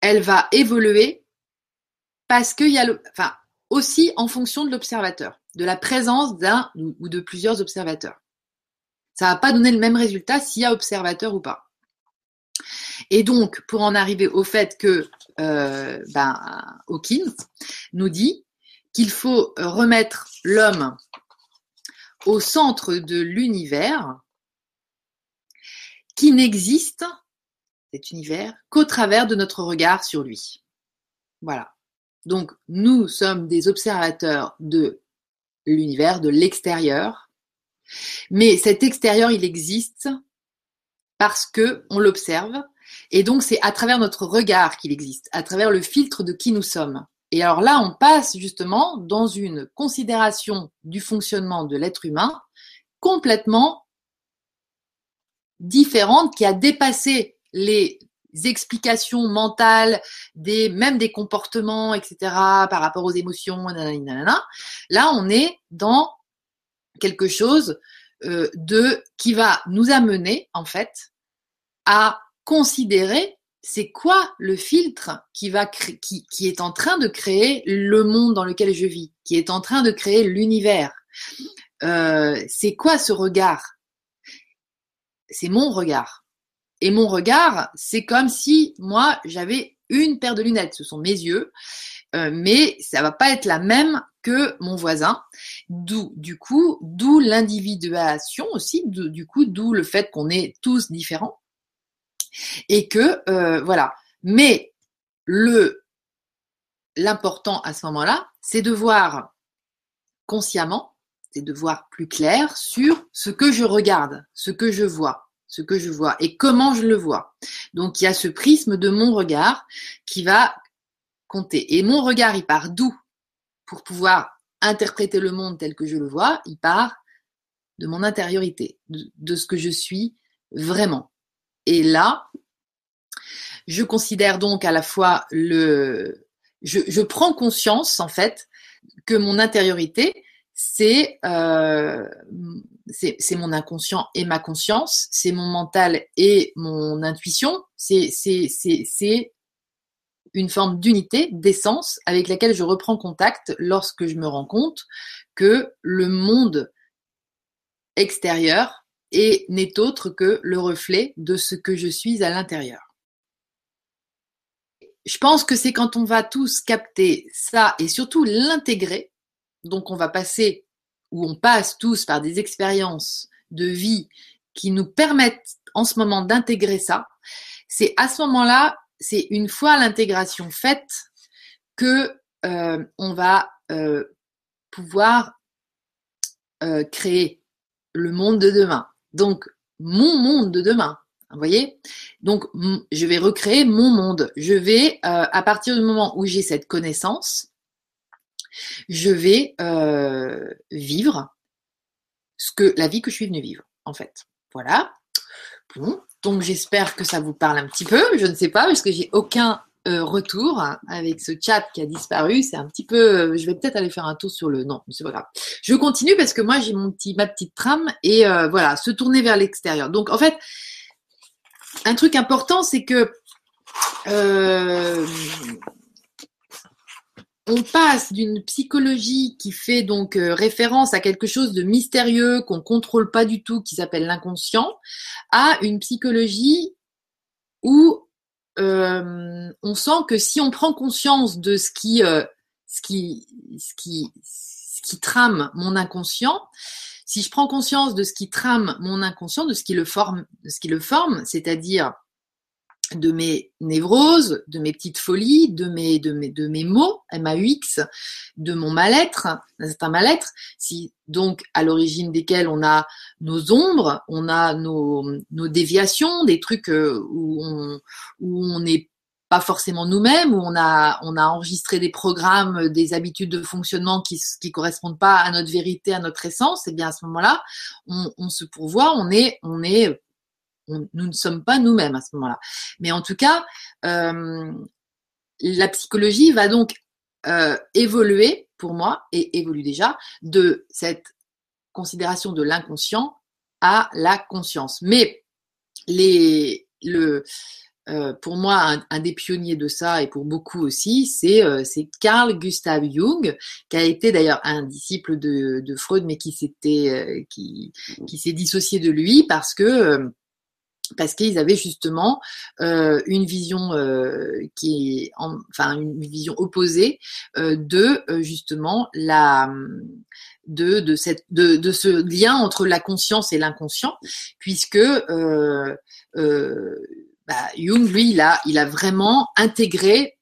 elle va évoluer parce qu'il y a aussi en fonction de l'observateur, de la présence d'un ou de plusieurs observateurs. Ça va pas donner le même résultat s'il y a observateur ou pas. Et donc, pour en arriver au fait que euh, ben, Hawkins nous dit qu'il faut remettre l'homme au centre de l'univers qui n'existe, cet univers, qu'au travers de notre regard sur lui. Voilà. Donc, nous sommes des observateurs de l'univers, de l'extérieur, mais cet extérieur, il existe parce que on l'observe, et donc c'est à travers notre regard qu'il existe, à travers le filtre de qui nous sommes. Et alors là, on passe justement dans une considération du fonctionnement de l'être humain complètement différente qui a dépassé les explications mentales des même des comportements etc par rapport aux émotions là on est dans quelque chose euh, de qui va nous amener en fait à considérer c'est quoi le filtre qui va qui, qui est en train de créer le monde dans lequel je vis qui est en train de créer l'univers. Euh, c'est quoi ce regard c'est mon regard. Et mon regard, c'est comme si moi, j'avais une paire de lunettes. Ce sont mes yeux. Euh, mais ça va pas être la même que mon voisin. D'où, du coup, d'où l'individuation aussi, du coup, d'où le fait qu'on est tous différents. Et que, euh, voilà. Mais le, l'important à ce moment-là, c'est de voir consciemment c'est de voir plus clair sur ce que je regarde, ce que je vois, ce que je vois et comment je le vois. Donc il y a ce prisme de mon regard qui va compter. Et mon regard, il part d'où? Pour pouvoir interpréter le monde tel que je le vois, il part de mon intériorité, de, ce que je suis vraiment. Et là, je considère donc à la fois le... Je, je prends conscience, en fait, que mon intériorité, euh, c'est c'est mon inconscient et ma conscience, c'est mon mental et mon intuition, c'est c'est c'est une forme d'unité, d'essence avec laquelle je reprends contact lorsque je me rends compte que le monde extérieur n'est autre que le reflet de ce que je suis à l'intérieur. Je pense que c'est quand on va tous capter ça et surtout l'intégrer, donc on va passer ou on passe tous par des expériences de vie qui nous permettent en ce moment d'intégrer ça, c'est à ce moment-là, c'est une fois l'intégration faite que euh, on va euh, pouvoir euh, créer le monde de demain. Donc mon monde de demain. Vous voyez? Donc je vais recréer mon monde. Je vais à partir du moment où j'ai cette connaissance, je vais vivre ce que la vie que je suis venue vivre en fait. Voilà. Bon, donc j'espère que ça vous parle un petit peu. Je ne sais pas parce que j'ai aucun euh, retour avec ce chat qui a disparu. C'est un petit peu. Euh, je vais peut-être aller faire un tour sur le. Non, c'est pas grave. Je continue parce que moi j'ai mon petit ma petite trame et euh, voilà, se tourner vers l'extérieur. Donc en fait, un truc important, c'est que on passe d'une psychologie qui fait donc euh, référence à quelque chose de mystérieux qu'on contrôle pas du tout, qui s'appelle l'inconscient, à une psychologie où euh, on sent que si on prend conscience de ce qui, euh, ce qui, trame mon inconscient, si je prends conscience de ce qui trame mon inconscient, de ce qui le forme, c'est-à-dire de mes névroses, de mes petites folies, de mes, de mes, de mes mots, M-A-U-X, de mon mal-être, d'un certain mal-être, si donc à l'origine desquels on a nos ombres, on a nos, nos déviations, des trucs euh, où on, où on n'est pas forcément nous-mêmes, où on a, on a enregistré des programmes, des habitudes de fonctionnement qui qui correspondent pas à notre vérité, à notre essence, et eh bien à ce moment-là, on, on se pourvoit, on est, on est nous ne sommes pas nous-mêmes à ce moment-là. Mais en tout cas, euh, la psychologie va donc euh, évoluer pour moi et évolue déjà de cette considération de l'inconscient à la conscience. Mais les, le, euh, pour moi, un, des pionniers de ça, et pour beaucoup aussi, c'est Carl Gustav Jung, qui a été d'ailleurs un disciple de, Freud, mais qui s'était qui, qui s'est dissocié de lui parce que parce qu'ils avaient justement euh, une vision euh, qui est enfin une vision opposée euh, de euh, justement la de de cette de, de ce lien entre la conscience et l'inconscient puisque euh, bah, Jung lui il a il a vraiment intégré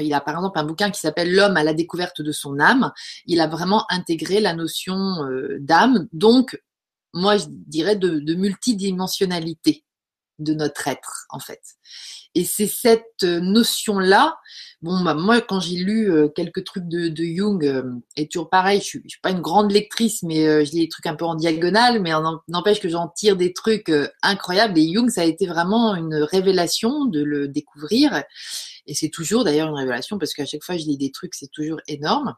il a par exemple un bouquin qui s'appelle L'homme à la découverte de son âme. Il a vraiment intégré la notion d'âme, donc moi je dirais de, de multidimensionnalité de notre être, en fait. Et c'est cette euh, notion-là, bon, bah, moi, quand j'ai lu euh, quelques trucs de, Jung, euh, et toujours pareil, je suis, suis pas une grande lectrice, mais je lis des trucs un peu en diagonale, mais n'empêche que j'en tire des trucs incroyables. Et Jung, ça a été vraiment une révélation de le découvrir. Et c'est toujours d'ailleurs une révélation parce qu'à chaque fois je lis des trucs, c'est toujours énorme.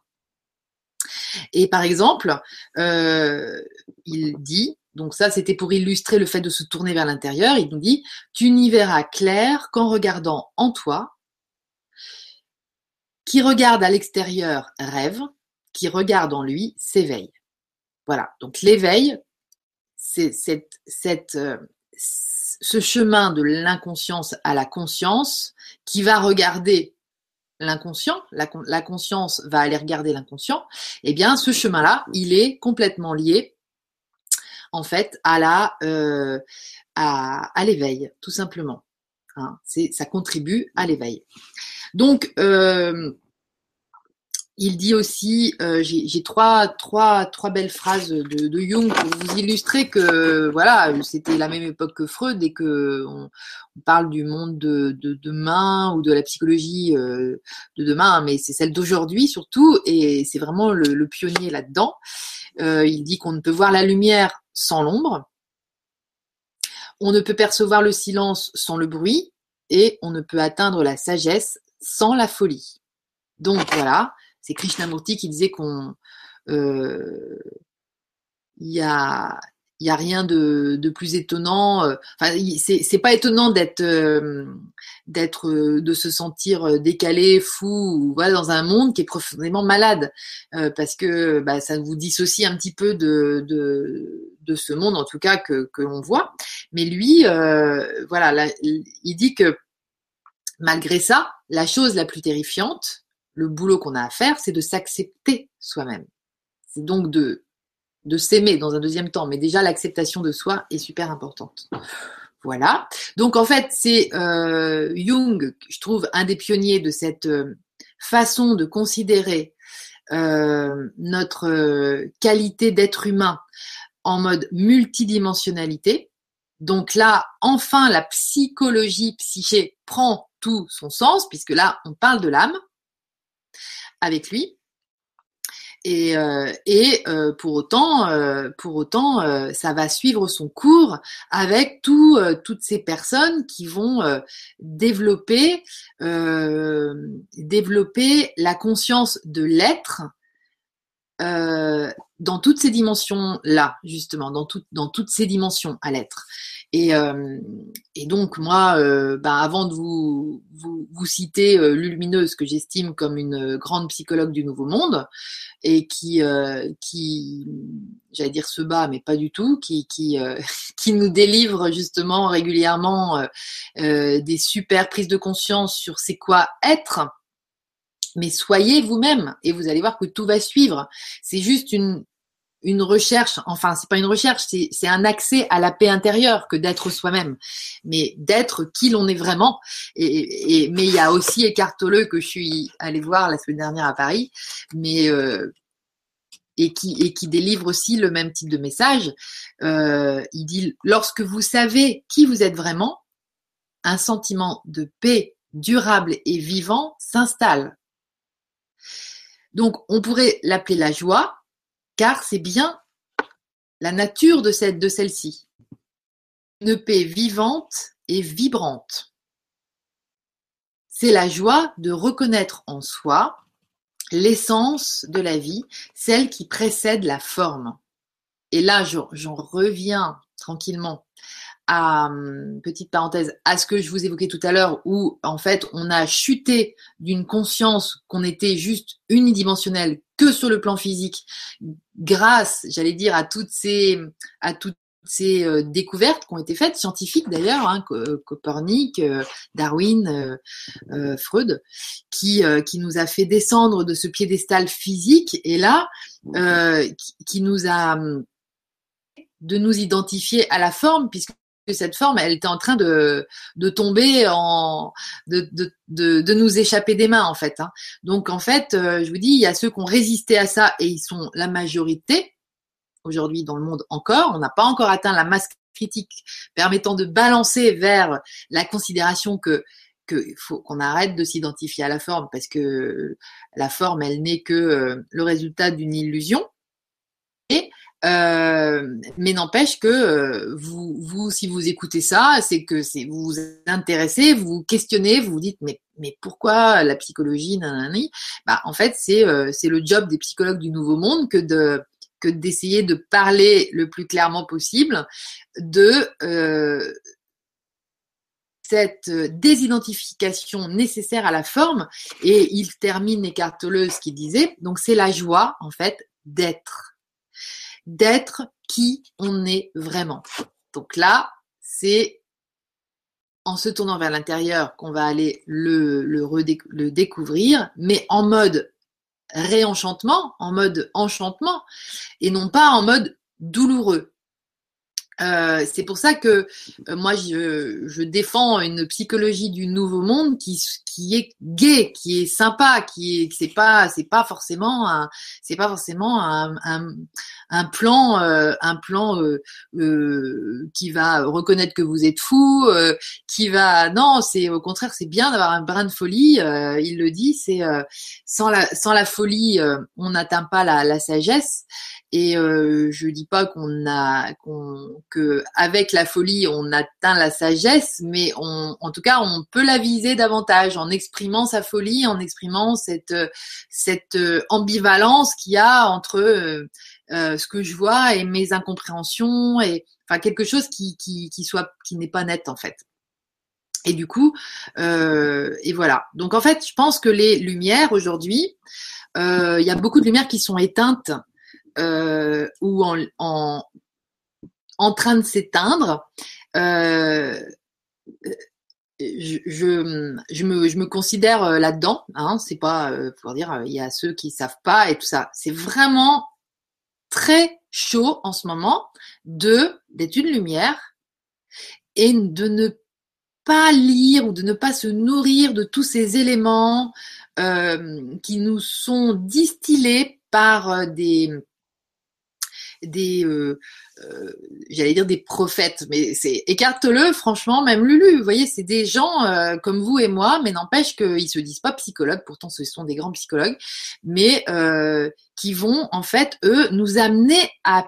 Et par exemple, il dit, donc ça, c'était pour illustrer le fait de se tourner vers l'intérieur. Il nous dit, tu n'y verras clair qu'en regardant en toi. Qui regarde à l'extérieur rêve, qui regarde en lui s'éveille. Voilà. Donc l'éveil, c'est cette, euh, ce chemin de l'inconscience à la conscience qui va regarder l'inconscient, la, la, conscience va aller regarder l'inconscient, eh bien ce chemin-là, il est complètement lié en fait à la euh, à, l'éveil, tout simplement. Hein, c'est ça contribue à l'éveil. Donc euh, il dit aussi, euh, j'ai trois, trois, trois belles phrases de, Jung pour vous illustrer que voilà, c'était la même époque que Freud et que on, parle du monde de, de, demain ou de la psychologie de demain, mais c'est celle d'aujourd'hui surtout et c'est vraiment le pionnier là-dedans. Il dit qu'on ne peut voir la lumière sans l'ombre. On ne peut percevoir le silence sans le bruit et on ne peut atteindre la sagesse sans la folie. Donc voilà, c'est Krishnamurti qui disait qu'on euh, il y a il n'y a rien de, de, plus étonnant. Euh, enfin, c'est pas étonnant d'être, euh, d'être, euh, de se sentir décalé, fou, voilà, dans un monde qui est profondément malade, parce que bah, ça vous dissocie un petit peu de, de, de ce monde, en tout cas que que l'on voit. Mais lui, voilà, il dit que malgré ça, la chose la plus terrifiante, le boulot qu'on a à faire, c'est de s'accepter soi-même. C'est donc de de s'aimer dans un deuxième temps, mais déjà l'acceptation de soi est super importante. Voilà. Donc en fait, c'est euh, Jung, je trouve, un des pionniers de cette euh, façon de considérer euh, notre qualité d'être humain en mode multidimensionnalité. Donc là, enfin, la psychologie psyché prend tout son sens, puisque là, on parle de l'âme avec lui. Et, euh, et euh, pour autant, euh, pour autant, ça va suivre son cours avec tout, toutes ces personnes qui vont développer, développer la conscience de l'être dans toutes ces dimensions là, justement, dans, tout, dans toutes ces dimensions à l'être. Et, euh, donc moi, euh, ben, avant de vous, vous, citer euh, Lulumineuse, que j'estime comme une grande psychologue du Nouveau Monde, et qui, euh, qui j'allais dire se bat, mais pas du tout, qui, qui, euh, qui nous délivre justement régulièrement des super prises de conscience sur c'est quoi être. Mais soyez vous-même et vous allez voir que tout va suivre. C'est juste une, une recherche, enfin c'est pas une recherche, c'est un accès à la paix intérieure que d'être soi-même, mais d'être qui l'on est vraiment. Et, mais il y a aussi Tolle que je suis allée voir la semaine dernière à Paris, mais euh, et qui et qui délivre aussi le même type de message. Euh, il dit lorsque vous savez qui vous êtes vraiment, un sentiment de paix durable et vivant s'installe. Donc on pourrait l'appeler la joie, car c'est bien la nature de, celle-ci. Une paix vivante et vibrante. C'est la joie de reconnaître en soi l'essence de la vie, celle qui précède la forme. Et là, j'en reviens tranquillement à, hum, petite parenthèse, à ce que je vous évoquais tout à l'heure, où en fait on a chuté d'une conscience qu'on était juste unidimensionnel que sur le plan physique, grâce, j'allais dire, à toutes ces, à toutes ces euh, découvertes qui ont été faites, scientifiques d'ailleurs, hein, euh, Copernic, euh, Darwin, Freud, qui, qui nous a fait descendre de ce piédestal physique et là, qui, qui nous a hum, de nous identifier à la forme, puisque cette forme, elle était en train de, de tomber en, de, de, de, de, nous échapper des mains en fait. Hein. Donc en fait, euh, je vous dis, il y a ceux qui ont résisté à ça et ils sont la majorité aujourd'hui dans le monde encore. On n'a pas encore atteint la masse critique permettant de balancer vers la considération que que faut qu'on arrête de s'identifier à la forme parce que la forme, elle n'est que euh, le résultat d'une illusion. Euh, mais n'empêche que euh, vous, vous, si vous écoutez ça, c'est que c'est vous vous intéressez, vous vous questionnez, vous vous dites mais mais pourquoi la psychologie nanani? Bah en fait c'est euh, c'est le job des psychologues du Nouveau Monde que de que d'essayer de parler le plus clairement possible de cette désidentification nécessaire à la forme. Et il termine écartoleuse qui disait. Donc c'est la joie en fait d'être d'être qui on est vraiment. Donc là, c'est en se tournant vers l'intérieur qu'on va aller le, le, découvrir, mais en mode réenchantement, en mode enchantement, et non pas en mode douloureux. Euh, c'est pour ça que euh, moi je, défends une psychologie du nouveau monde qui, qui est gay, qui est sympa, qui est c'est pas c'est pas forcément c'est pas forcément un, un, un plan euh, un plan qui va reconnaître que vous êtes fou, qui va non c'est au contraire c'est bien d'avoir un brin de folie. il le dit c'est sans la sans la folie on n'atteint pas la, sagesse. Et euh, je dis pas qu'on a qu'on la folie on atteint la sagesse, mais on, en tout cas on peut la viser davantage en exprimant sa folie, en exprimant cette cette ambivalence qu'il y a entre euh, ce que je vois et mes incompréhensions et enfin quelque chose qui qui, qui soit qui n'est pas net en fait. Et du coup, et voilà. Donc en fait, je pense que les lumières aujourd'hui, il y a beaucoup de lumières qui sont éteintes ou en, en, en train de s'éteindre. Je, je, me, je me considère euh, là-dedans. Hein, c'est pas euh, pour dire euh, il y a ceux qui savent pas et tout ça. C'est vraiment très chaud en ce moment de d'être une lumière et de ne pas lire ou de ne pas se nourrir de tous ces éléments euh, qui nous sont distillés par des des euh, euh, j'allais dire des prophètes, mais c'est écarte-le, franchement, même Lulu, vous voyez, c'est des gens euh, comme vous et moi, mais n'empêche qu'ils se disent pas psychologues, pourtant ce sont des grands psychologues, mais euh, qui vont en fait eux nous amener à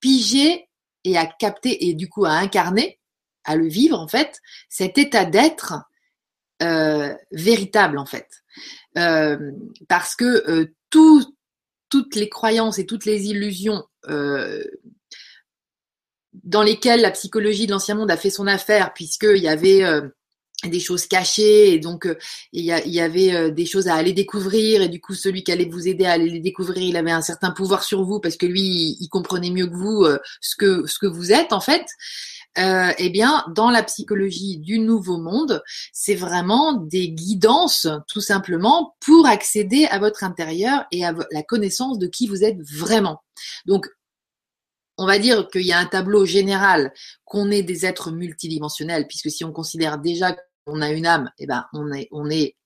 piger et à capter et du coup à incarner, à le vivre en fait, cet état d'être véritable en fait, parce que tout toutes les croyances et toutes les illusions euh, dans lesquelles la psychologie de l'ancien monde a fait son affaire, puisqu'il y avait euh, des choses cachées et donc euh, il y, avait des choses à aller découvrir et du coup celui qui allait vous aider à aller les découvrir il avait un certain pouvoir sur vous parce que lui il, comprenait mieux que vous ce que ce que vous êtes en fait euh, eh bien, dans la psychologie du nouveau monde, c'est vraiment des guidances, tout simplement, pour accéder à votre intérieur et à la connaissance de qui vous êtes vraiment. Donc, on va dire qu'il y a un tableau général qu'on est des êtres multidimensionnels, puisque si on considère déjà qu'on a une âme, eh ben, on est, on est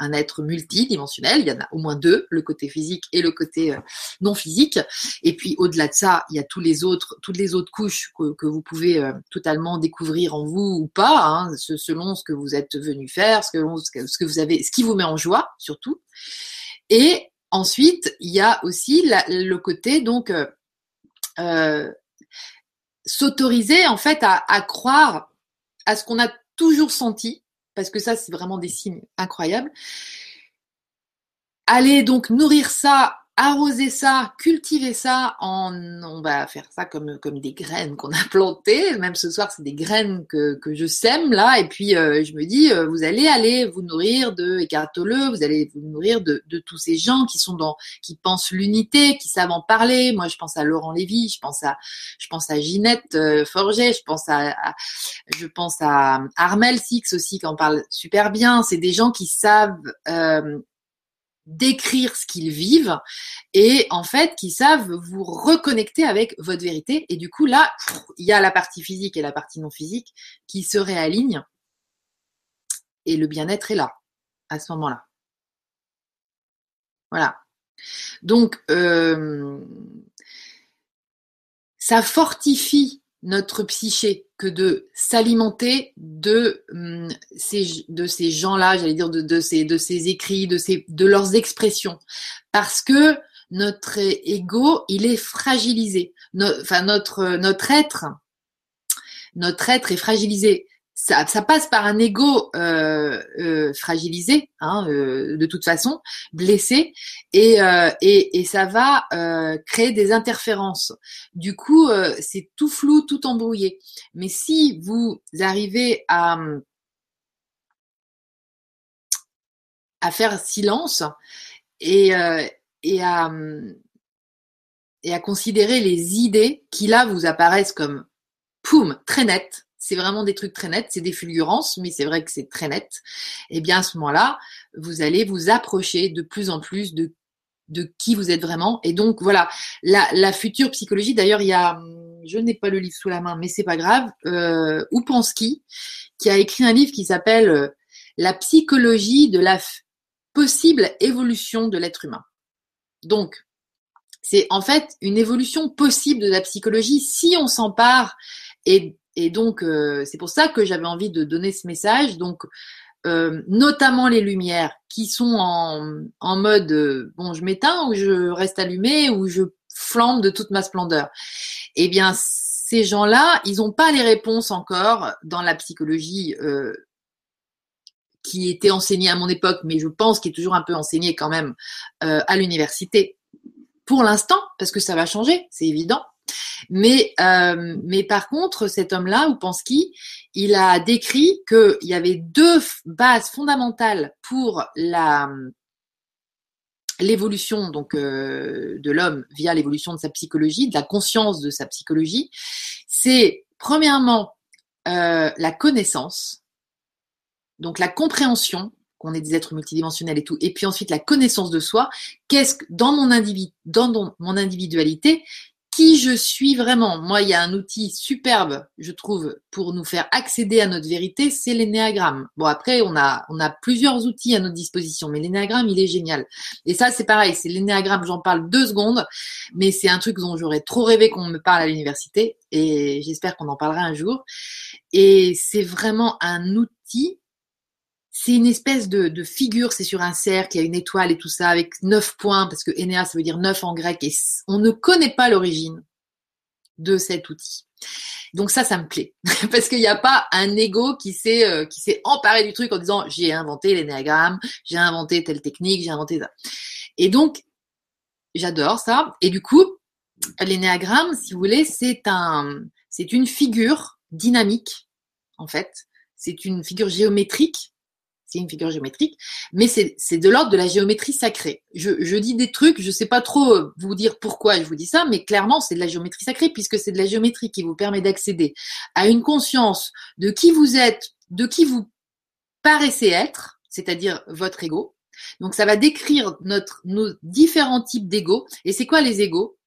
un être multidimensionnel. Il y en a au moins deux, le côté physique et le côté euh, non physique. Et puis au-delà de ça, il y a tous les autres, toutes les autres couches que, vous pouvez euh, totalement découvrir en vous ou pas, hein, selon ce que vous êtes venu faire, ce que, vous avez, ce qui vous met en joie surtout. Et ensuite, il y a aussi le côté donc euh, s'autoriser en fait à, croire à ce qu'on a toujours senti parce que ça, c'est vraiment des signes incroyables. Allez donc nourrir ça arroser ça, cultiver ça en, on va faire ça comme comme des graines qu'on a plantées. Même ce soir, c'est des graines que, que je sème là. Et puis euh, je me dis, euh, vous allez aller vous nourrir de Eckhart vous allez vous nourrir de, de tous ces gens qui sont dans, qui pensent l'unité, qui savent en parler. Moi, je pense à Laurent Lévy, je pense à, je pense à Ginette euh, Forget, je pense à, je pense à Armel Six aussi qui en parle super bien. C'est des gens qui savent d'écrire ce qu'ils vivent et en fait qui savent vous reconnecter avec votre vérité. Et du coup là il y a la partie physique et la partie non physique qui se réalignent. Et le bien-être est là à ce moment-là. Voilà. Donc euh, ça fortifie notre psyché que de s'alimenter de hum, ces gens-là, j'allais dire de, de ces de ces écrits, de ces de leurs expressions, parce que notre ego, il est fragilisé. enfin notre notre être, notre être est fragilisé ça, passe par un ego euh, euh, fragilisé, hein, euh, de toute façon, blessé, et, ça va créer des interférences. Du coup, c'est tout flou, tout embrouillé. Mais si vous arrivez à, faire silence et, à, et à considérer les idées qui là vous apparaissent comme poum, très nettes, c'est vraiment des trucs très nets, c'est des fulgurances, mais c'est vrai que c'est très net, et eh bien à ce moment-là, vous allez vous approcher de plus en plus de de qui vous êtes vraiment. Et donc voilà, la, la future psychologie. D'ailleurs, il y a, je n'ai pas le livre sous la main, mais c'est pas grave. Euh, Oupansky, qui a écrit un livre qui s'appelle euh, La psychologie de la possible évolution de l'être humain. Donc, c'est en fait une évolution possible de la psychologie si on s'empare et et donc, euh, c'est pour ça que j'avais envie de donner ce message. Donc, euh, notamment les lumières qui sont en, en mode euh, bon, je m'éteins ou je reste allumé ou je flambe de toute ma splendeur. Eh bien, ces gens-là, ils n'ont pas les réponses encore dans la psychologie qui était enseignée à mon époque, mais je pense qu'il est toujours un peu enseignée quand même à l'université pour l'instant, parce que ça va changer, c'est évident. Mais, euh, mais par contre, cet homme-là, Oupansky, il a décrit qu'il y avait deux bases fondamentales pour la l'évolution donc euh, de l'homme via l'évolution de sa psychologie, de la conscience de sa psychologie. C'est premièrement euh, la connaissance, donc la compréhension qu'on est des êtres multidimensionnels et tout, et puis ensuite la connaissance de soi. Qu'est-ce que dans mon dans mon individualité, qui je suis vraiment. Moi, il y a un outil superbe, je trouve, pour nous faire accéder à notre vérité, c'est l'énéagramme. Bon, après, on a, on a plusieurs outils à notre disposition, mais l'énéagramme, il est génial. Et ça, c'est pareil, c'est l'énéagramme, j'en parle deux secondes, mais c'est un truc dont j'aurais trop rêvé qu'on me parle à l'université, et j'espère qu'on en parlera un jour. Et c'est vraiment un outil c'est une espèce de, figure, c'est sur un cercle, il y a une étoile et tout ça, avec neuf points, parce que Enea, ça veut dire neuf en grec, et on ne connaît pas l'origine de cet outil. Donc ça, ça me plaît, parce qu'il n'y a pas un ego qui s'est euh, qui s'est emparé du truc en disant j'ai inventé l'énéagramme, j'ai inventé telle technique, j'ai inventé ça. Et donc j'adore ça. Et du coup, l'énéagramme, si vous voulez, c'est un c'est une figure dynamique en fait. C'est une figure géométrique c'est une figure géométrique, mais c'est de l'ordre de la géométrie sacrée. Je, dis des trucs, je ne sais pas trop euh, vous dire pourquoi je vous dis ça, mais clairement c'est de la géométrie sacrée puisque c'est de la géométrie qui vous permet d'accéder à une conscience de qui vous êtes, de qui vous paraissez être, c'est-à-dire votre ego. Donc ça va décrire notre, nos différents types d'ego. Et c'est quoi les égos?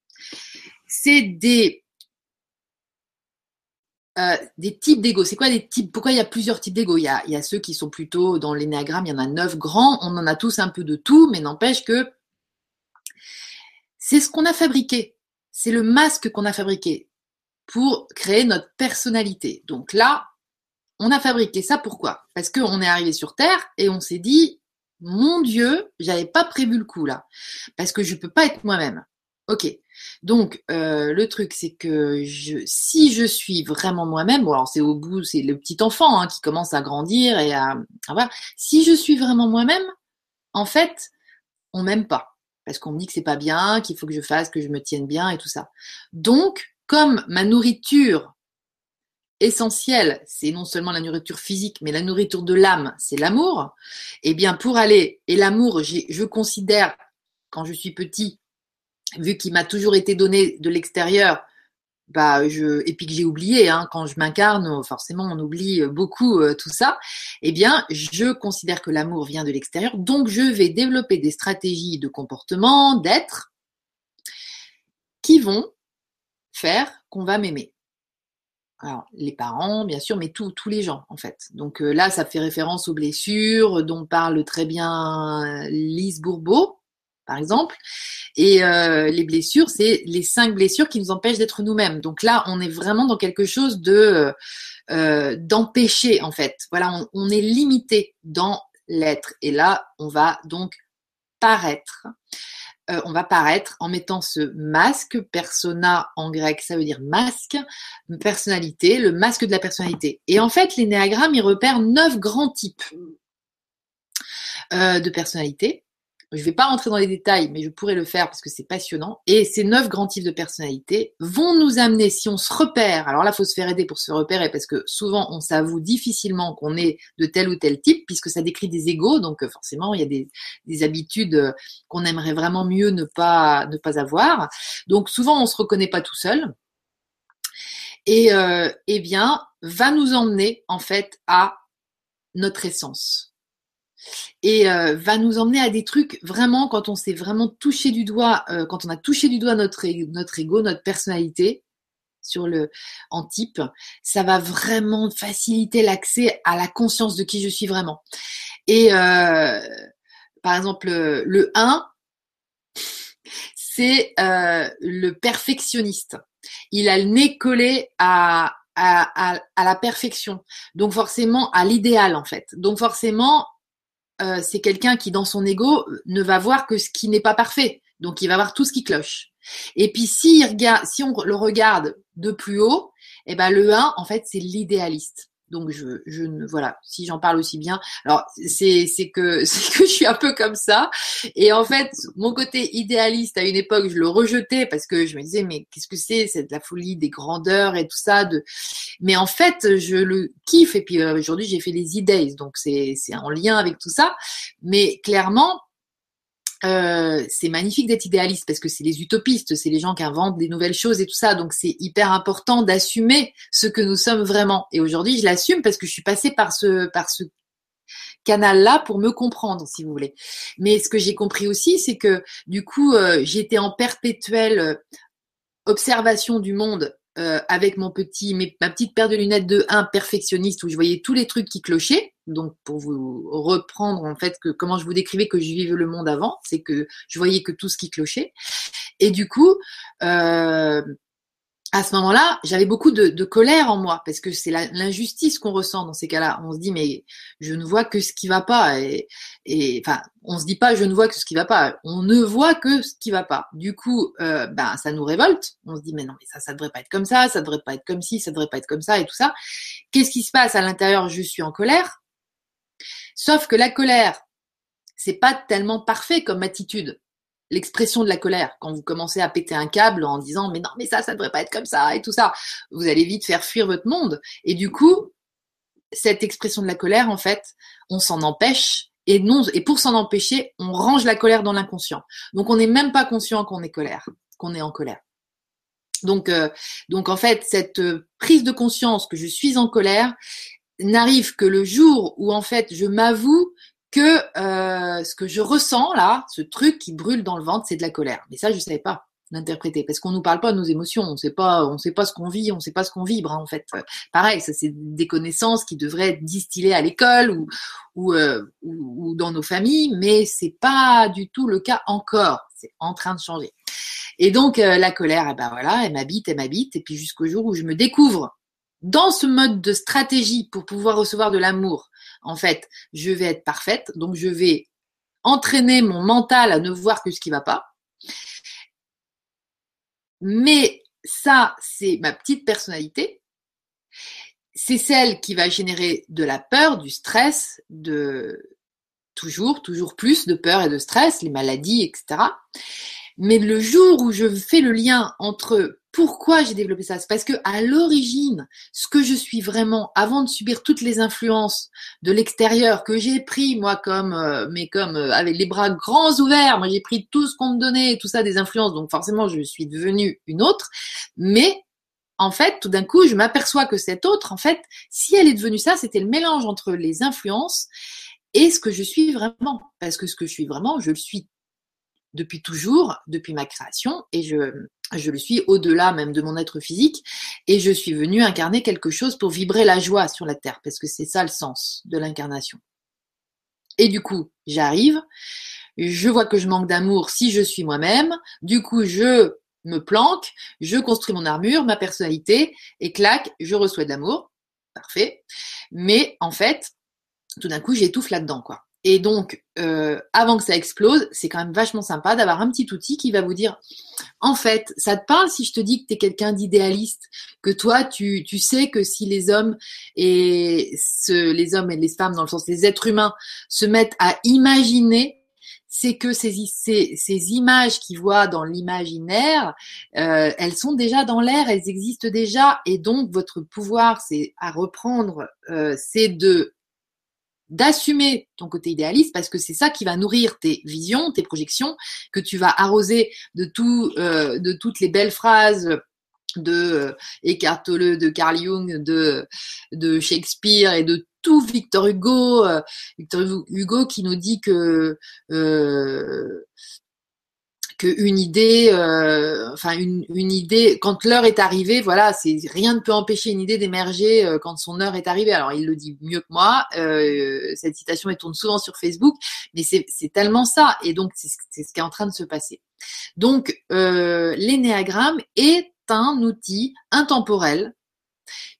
C'est des euh, des types d'ego. C'est quoi les types Pourquoi il y a plusieurs types d'ego? Il, il, y a ceux qui sont plutôt dans l'énéagramme, il y en a neuf grands, on en a tous un peu de tout, mais n'empêche que c'est ce qu'on a fabriqué. C'est le masque qu'on a fabriqué pour créer notre personnalité. Donc là, on a fabriqué ça pourquoi? Parce qu'on est arrivé sur Terre et on s'est dit, mon Dieu, j'avais pas prévu le coup là. Parce que je peux pas être moi-même. Ok. Donc euh, le truc c'est que si je suis vraiment moi-même, bon alors c'est au bout, c'est le petit enfant hein, qui commence à grandir et à, à Si je suis vraiment moi-même, en fait, on m'aime pas parce qu'on me dit que c'est pas bien, qu'il faut que je fasse, que je me tienne bien et tout ça. Donc comme ma nourriture essentielle, c'est non seulement la nourriture physique, mais la nourriture de l'âme, c'est l'amour. Eh bien pour aller et l'amour, je considère quand je suis petit vu qu'il m'a toujours été donné de l'extérieur, bah et puis que j'ai oublié hein, quand je m'incarne forcément on oublie beaucoup euh, tout ça eh bien je considère que l'amour vient de l'extérieur donc je vais développer des stratégies de comportement d'être qui vont faire qu'on va m'aimer. Alors les parents bien sûr mais tous les gens en fait. Donc euh, là ça fait référence aux blessures dont parle très bien Lise Bourbeau par exemple. Et euh, les blessures, c'est les cinq blessures qui nous empêchent d'être nous-mêmes. Donc là, on est vraiment dans quelque chose de euh, d'empêcher en fait. Voilà, on, est limité dans l'être. Et là, on va donc paraître. Euh, on va paraître en mettant ce masque, persona en grec, ça veut dire masque, personnalité, le masque de la personnalité. Et en fait, l'énéagramme, il repère neuf grands types de personnalité. Je ne vais pas rentrer dans les détails, mais je pourrais le faire parce que c'est passionnant. Et ces neuf grands types de personnalités vont nous amener, si on se repère, alors là, il faut se faire aider pour se repérer parce que souvent, on s'avoue difficilement qu'on est de tel ou tel type puisque ça décrit des égaux. Donc, euh, forcément, il y a des, habitudes euh, qu'on aimerait vraiment mieux ne pas, ne pas avoir. Donc, souvent, on se reconnaît pas tout seul. Et, euh, eh bien, va nous emmener, en fait, à notre essence et euh, va nous emmener à des trucs vraiment quand on s'est vraiment touché du doigt, euh, quand on a touché du doigt notre, notre ego, notre personnalité sur le en type, ça va vraiment faciliter l'accès à la conscience de qui je suis vraiment. Et euh, par exemple, le 1, c'est le perfectionniste. Il a le nez collé à, à, à, la perfection. Donc forcément à l'idéal en fait. Donc forcément, euh, c'est quelqu'un qui, dans son ego, ne va voir que ce qui n'est pas parfait. Donc, il va voir tout ce qui cloche. Et puis, si, on le regarde de plus haut, eh ben, le 1, en fait, c'est l'idéaliste. Donc je, je ne voilà, si j'en parle aussi bien, alors c'est c'est que c'est que je suis un peu comme ça. Et en fait, mon côté idéaliste à une époque, je le rejetais parce que je me disais mais qu'est-ce que c'est, c'est de la folie, des grandeurs et tout ça. De mais en fait, je le kiffe. Et puis euh, aujourd'hui, j'ai fait les e donc c'est c'est en lien avec tout ça. Mais clairement, euh, c'est magnifique d'être idéaliste parce que c'est les utopistes, c'est les gens qui inventent des nouvelles choses et tout ça. Donc c'est hyper important d'assumer ce que nous sommes vraiment. Et aujourd'hui, je l'assume parce que je suis passée par ce canal-là pour me comprendre, si vous voulez. Mais ce que j'ai compris aussi, c'est que du coup, euh, j'étais en perpétuelle observation du monde euh, avec mon petit, ma petite paire de lunettes de 1 perfectionniste où je voyais tous les trucs qui clochaient. Donc pour vous reprendre en fait que comment je vous décrivais que je vivais le monde avant, c'est que je voyais que tout ce qui clochait. Et du coup, euh, à ce moment-là, j'avais beaucoup de, colère en moi parce que c'est l'injustice qu'on ressent dans ces cas-là. On se dit mais je ne vois que ce qui va pas et, et enfin on se dit pas je ne vois que ce qui va pas. On ne voit que ce qui va pas. Du coup, euh, ben ça nous révolte. On se dit mais non mais ça ça devrait pas être comme ça, ça devrait pas être comme ci, ça devrait pas être comme ça et tout ça. Qu'est-ce qui se passe à l'intérieur? Je suis en colère. Sauf que la colère, c'est pas tellement parfait comme attitude l'expression de la colère, quand vous commencez à péter un câble en disant mais non mais ça ça devrait pas être comme ça et tout ça, vous allez vite faire fuir votre monde et du coup cette expression de la colère en fait, on s'en empêche et non et pour s'en empêcher, on range la colère dans l'inconscient. Donc on n'est même pas conscient qu'on est colère, qu'on est en colère. Donc euh, donc en fait cette euh, prise de conscience que je suis en colère n'arrive que le jour où en fait je m'avoue que euh, ce que je ressens là, ce truc qui brûle dans le ventre, c'est de la colère. Mais ça, je ne savais pas l'interpréter parce qu'on nous parle pas de nos émotions, on sait pas, on sait pas ce qu'on vit, on sait pas ce qu'on vibre hein, en fait. Pareil, ça c'est des connaissances qui devraient être distillées à l'école ou ou, euh, ou, dans nos familles, mais c'est pas du tout le cas encore. C'est en train de changer. Et donc euh, la colère, eh ben voilà, elle m'habite, elle m'habite, et puis jusqu'au jour où je me découvre dans ce mode de stratégie pour pouvoir recevoir de l'amour, en fait, je vais être parfaite, donc je vais entraîner mon mental à ne voir que ce qui va pas. Mais ça, c'est ma petite personnalité. C'est celle qui va générer de la peur, du stress, de toujours, toujours plus de peur et de stress, les maladies, etc. Mais le jour où je fais le lien entre pourquoi j'ai développé ça? C'est parce que à l'origine, ce que je suis vraiment, avant de subir toutes les influences de l'extérieur que j'ai pris moi comme, euh, mais comme euh, avec les bras grands ouverts, moi j'ai pris tout ce qu'on me donnait, tout ça des influences, donc forcément je suis devenue une autre. Mais en fait, tout d'un coup, je m'aperçois que cette autre, en fait, si elle est devenue ça, c'était le mélange entre les influences et ce que je suis vraiment. Parce que ce que je suis vraiment, je le suis depuis toujours, depuis ma création, et je, je le suis au-delà même de mon être physique, et je suis venue incarner quelque chose pour vibrer la joie sur la terre, parce que c'est ça le sens de l'incarnation. Et du coup, j'arrive, je vois que je manque d'amour si je suis moi-même, du coup, je me planque, je construis mon armure, ma personnalité, et clac, je reçois de l'amour, parfait. Mais en fait, tout d'un coup, j'étouffe là-dedans, quoi. Et donc, euh, avant que ça explose, c'est quand même vachement sympa d'avoir un petit outil qui va vous dire, en fait, ça te parle si je te dis que tu es quelqu'un d'idéaliste, que toi, tu, tu sais que si les hommes et les hommes et les femmes, dans le sens des êtres humains, se mettent à imaginer, c'est que ces, ces, ces images qu'ils voient dans l'imaginaire, euh, elles sont déjà dans l'air, elles existent déjà, et donc votre pouvoir, c'est à reprendre, euh, c'est de d'assumer ton côté idéaliste parce que c'est ça qui va nourrir tes visions, tes projections, que tu vas arroser de tout, euh, de toutes les belles phrases de euh, Eckhart de Carl Jung, de, de Shakespeare et de tout Victor Hugo, euh, Victor Hugo qui nous dit que euh, une idée, euh, enfin une, une, idée, quand l'heure est arrivée, voilà, c'est rien ne peut empêcher une idée d'émerger euh, quand son heure est arrivée. Alors il le dit mieux que moi. Euh, cette citation elle tourne souvent sur Facebook, mais c'est tellement ça, et donc c'est ce qui est en train de se passer. Donc l'énéagramme est un outil intemporel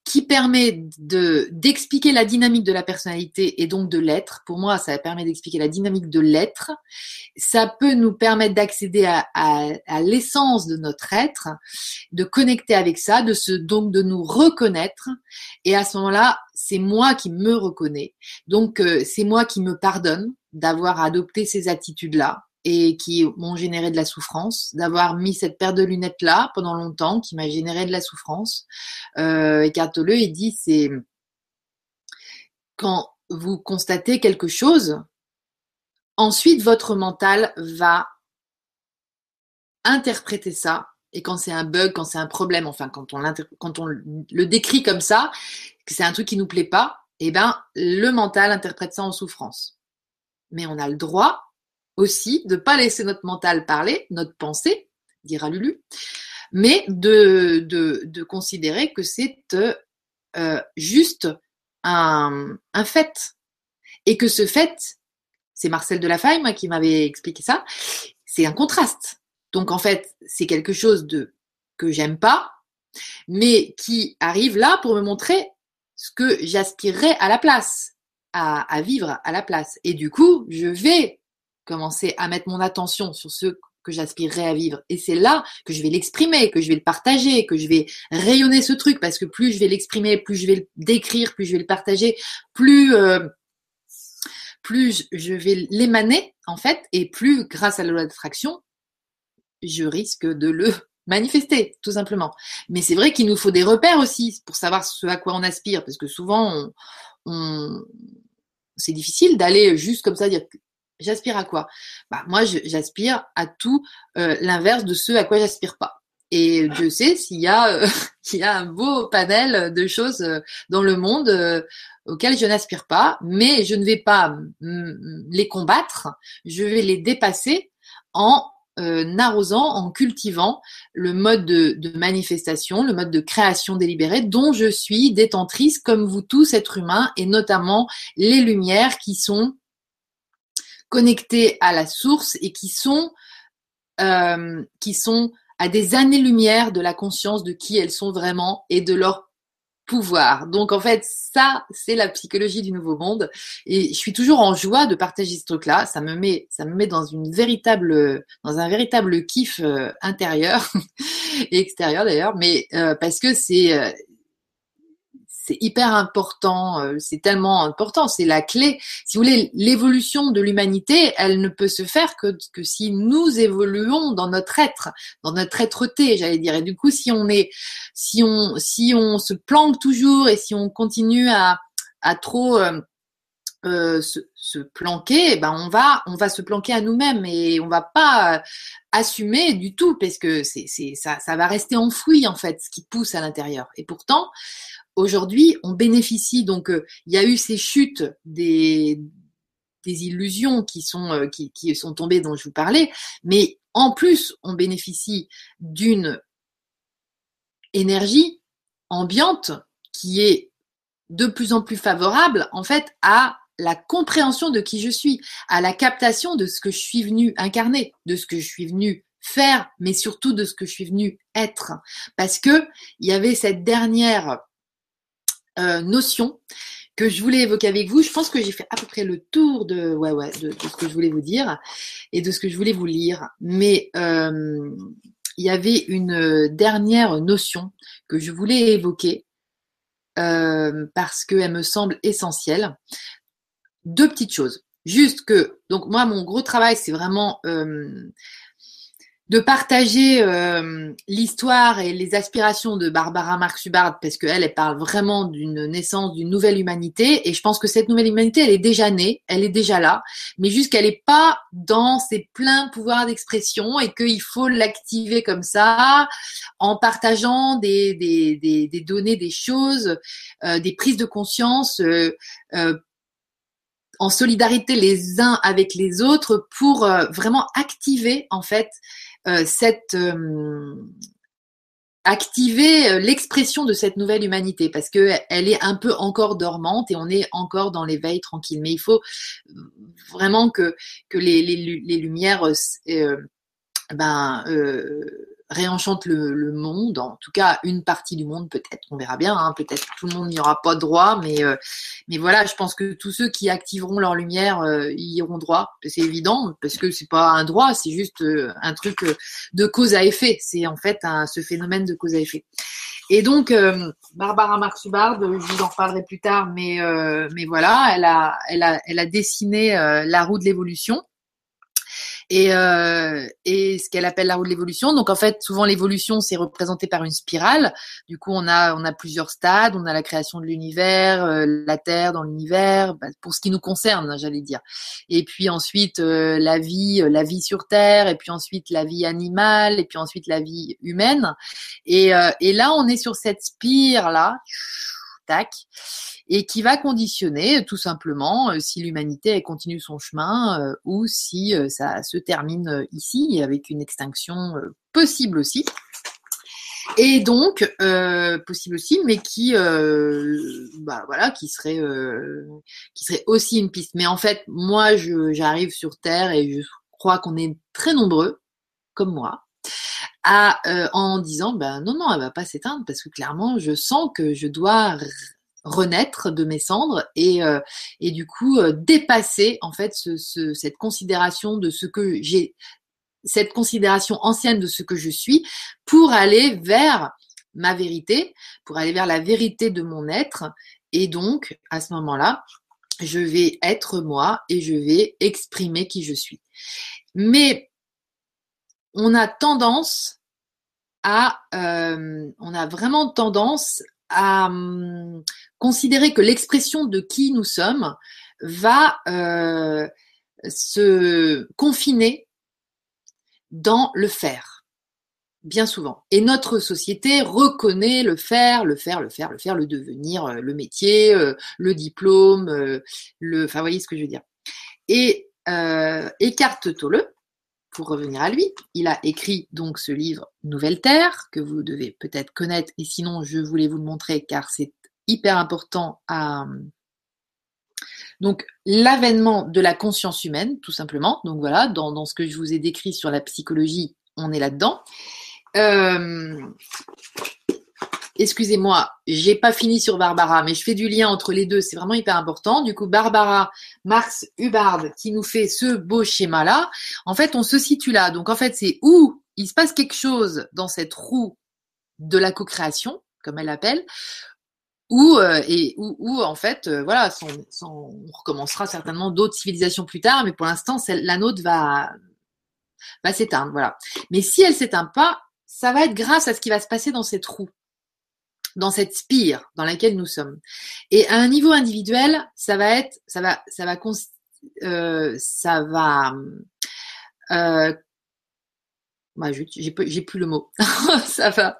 qui permet de d'expliquer la dynamique de la personnalité et donc de l'être. Pour moi, ça permet d'expliquer la dynamique de l'être. Ça peut nous permettre d'accéder à, à, l'essence de notre être, de connecter avec ça, de se donc de nous reconnaître. Et à ce moment-là, c'est moi qui me reconnais. Donc euh, c'est moi qui me pardonne d'avoir adopté ces attitudes-là et qui m'ont généré de la souffrance, d'avoir mis cette paire de lunettes là pendant longtemps, qui m'a généré de la souffrance. Euh, il dit, c'est quand vous constatez quelque chose, ensuite votre mental va interpréter ça. Et quand c'est un bug, quand c'est un problème, enfin quand on, quand on le décrit comme ça, que c'est un truc qui nous plaît pas, eh ben le mental interprète ça en souffrance. Mais on a le droit aussi de pas laisser notre mental parler, notre pensée, dira Lulu, mais de, de, de considérer que c'est euh, juste un, un fait. Et que ce fait, c'est Marcel Delafaille moi, qui m'avait expliqué ça, c'est un contraste. Donc en fait, c'est quelque chose de que j'aime pas, mais qui arrive là pour me montrer ce que j'aspirerais à la place, à, à vivre à la place. Et du coup, je vais commencer à mettre mon attention sur ce que j'aspirerais à vivre. Et c'est là que je vais l'exprimer, que je vais le partager, que je vais rayonner ce truc, parce que plus je vais l'exprimer, plus je vais le décrire, plus je vais le partager, plus euh, plus je vais l'émaner en fait, et plus grâce à la loi d'attraction, je risque de le manifester, tout simplement. Mais c'est vrai qu'il nous faut des repères aussi pour savoir ce à quoi on aspire, parce que souvent on, on c'est difficile d'aller juste comme ça dire J'aspire à quoi? Bah, Moi, j'aspire à tout euh, l'inverse de ce à quoi j'aspire pas. Et je sais s'il y, a, euh, y a un beau panel de choses euh, dans le monde auxquelles je n'aspire pas, mais je ne vais pas les combattre, je vais les dépasser en arrosant, en cultivant le mode de, de, manifestation, le mode de création délibérée dont je suis détentrice comme vous tous, êtres humains, et notamment les lumières qui sont connectés à la source et qui sont, euh, qui sont à des années-lumière de la conscience de qui elles sont vraiment et de leur pouvoir. Donc en fait, ça, c'est la psychologie du nouveau monde. Et je suis toujours en joie de partager ce truc-là. Ça me met, ça me met dans une véritable, dans un véritable kiff euh, intérieur et extérieur d'ailleurs. Mais euh, parce que c'est, c'est hyper important, euh, c'est tellement important, c'est la clé. Si vous voulez, l'évolution de l'humanité, elle ne peut se faire que, que si nous évoluons dans notre être, dans notre être-té, j'allais dire. Et du coup, si on est, si on, si on se planque toujours et si on continue à, à trop euh, euh, se, se, planquer, eh ben on va, on va se planquer à nous-mêmes et on va pas assumer du tout parce que c'est, ça, ça va rester enfoui en fait, ce qui pousse à l'intérieur. Et pourtant, aujourd'hui, on bénéficie donc euh, il y a eu ces chutes des des illusions qui sont euh, qui, qui sont tombées dont je vous parlais, mais en plus on bénéficie d'une énergie ambiante qui est de plus en plus favorable en fait à la compréhension de qui je suis, à la captation de ce que je suis venu incarner, de ce que je suis venu faire, mais surtout de ce que je suis venu être. Parce que il y avait cette dernière euh, notion que je voulais évoquer avec vous. Je pense que j'ai fait à peu près le tour de, ce que je voulais vous dire et de ce que je voulais vous lire. Mais euh, il y avait une dernière notion que je voulais évoquer euh, parce qu'elle me semble essentielle. Deux petites choses. Juste que, donc moi, mon gros travail, c'est vraiment de partager euh, l'histoire et les aspirations de Barbara Marx Hubbard parce qu'elle, elle parle vraiment d'une naissance d'une nouvelle humanité et je pense que cette nouvelle humanité, elle est déjà née, elle est déjà là, mais juste qu'elle n'est pas dans ses pleins pouvoirs d'expression et qu'il faut l'activer comme ça en partageant des, des, des, des données, des choses, euh, des prises de conscience. Euh, euh en solidarité les uns avec les autres pour vraiment activer en fait euh, cette euh, activer euh, l'expression de cette nouvelle humanité parce que elle est un peu encore dormante et on est encore dans l'éveil tranquille. Mais il faut vraiment que que les, les, les lumières ben réenchante le, monde, en tout cas une partie du monde peut-être, on verra bien, hein, peut-être tout le monde n'y aura pas droit, mais euh, mais voilà, je pense que tous ceux qui activeront leur lumière euh, y iront droit, c'est évident, parce que c'est pas un droit, c'est juste euh, un truc de cause à effet, c'est en fait un, ce phénomène de cause à effet. Et donc Barbara Marx-Hubbard, je vous en reparlerai plus tard, mais mais voilà, elle a elle a elle a dessiné la roue de l'évolution et, euh, et ce qu'elle appelle la roue de l'évolution. Donc en fait, souvent l'évolution c'est représenté par une spirale. Du coup, on a on a plusieurs stades. On a la création de l'univers, euh, la Terre dans l'univers, bah, pour ce qui nous concerne, j'allais dire. Et puis ensuite euh, la vie, euh, la vie sur Terre, et puis ensuite la vie animale, et puis ensuite la vie humaine. Et, et là, on est sur cette spire là, et qui va conditionner tout simplement euh, si l'humanité continue son chemin euh, ou si euh, ça se termine ici avec une extinction possible aussi. Et donc possible aussi, mais qui, bah voilà, qui serait, qui serait aussi une piste. Mais en fait, moi, j'arrive sur Terre et je crois qu'on est très nombreux, comme moi, à en disant ben non non elle va pas s'éteindre parce que clairement je sens que je dois renaître de mes cendres et, euh, et du coup euh, dépasser en fait ce, cette considération de ce que j'ai cette considération ancienne de ce que je suis pour aller vers ma vérité, pour aller vers la vérité de mon être et donc à ce moment-là, je vais être moi et je vais exprimer qui je suis. Mais on a tendance à, euh, on a vraiment tendance à hum, considérer que l'expression de qui nous sommes va euh, se confiner dans le faire, bien souvent. Et notre société reconnaît le faire, le faire, le faire, le faire, le devenir, euh, le métier, le diplôme, le, enfin, voyez ce que je veux dire. Et écarte Tolle, pour revenir à lui, il a écrit donc ce livre Nouvelle Terre que vous devez peut-être connaître et sinon je voulais vous le montrer car c'est hyper important à donc l'avènement de la conscience humaine tout simplement. Donc voilà, dans, ce que je vous ai décrit sur la psychologie, on est là-dedans. Euh, excusez-moi, j'ai pas fini sur Barbara, mais je fais du lien entre les deux, c'est vraiment hyper important. Du coup, Barbara Marx Hubbard qui nous fait ce beau schéma-là, en fait, on se situe là. Donc, en fait, c'est où il se passe quelque chose dans cette roue de la co-création, comme elle l'appelle, où, euh, et où, en fait, euh, voilà, on recommencera certainement d'autres civilisations plus tard, mais pour l'instant, la nôtre va, va s'éteindre, voilà. Mais si elle s'éteint pas, ça va être grâce à ce qui va se passer dans cette roue dans cette spire dans laquelle nous sommes. Et à un niveau individuel, ça va être, ça va, ça va, euh, ça va, euh, bah, j'ai plus le mot. ça va,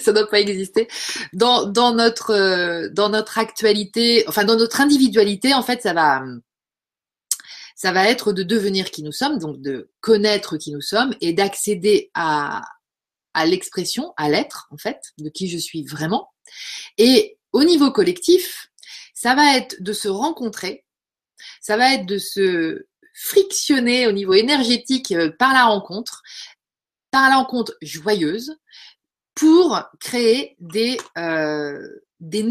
ça doit pas exister. Dans, dans notre, euh, dans notre actualité, enfin dans notre individualité, en fait, ça va, ça va être de devenir qui nous sommes, donc de connaître qui nous sommes et d'accéder à, à l'expression, à l'être, en fait, de qui je suis vraiment. Et au niveau collectif, ça va être de se rencontrer, ça va être de se frictionner au niveau énergétique euh, par la rencontre, par la rencontre joyeuse, pour créer des, euh, des,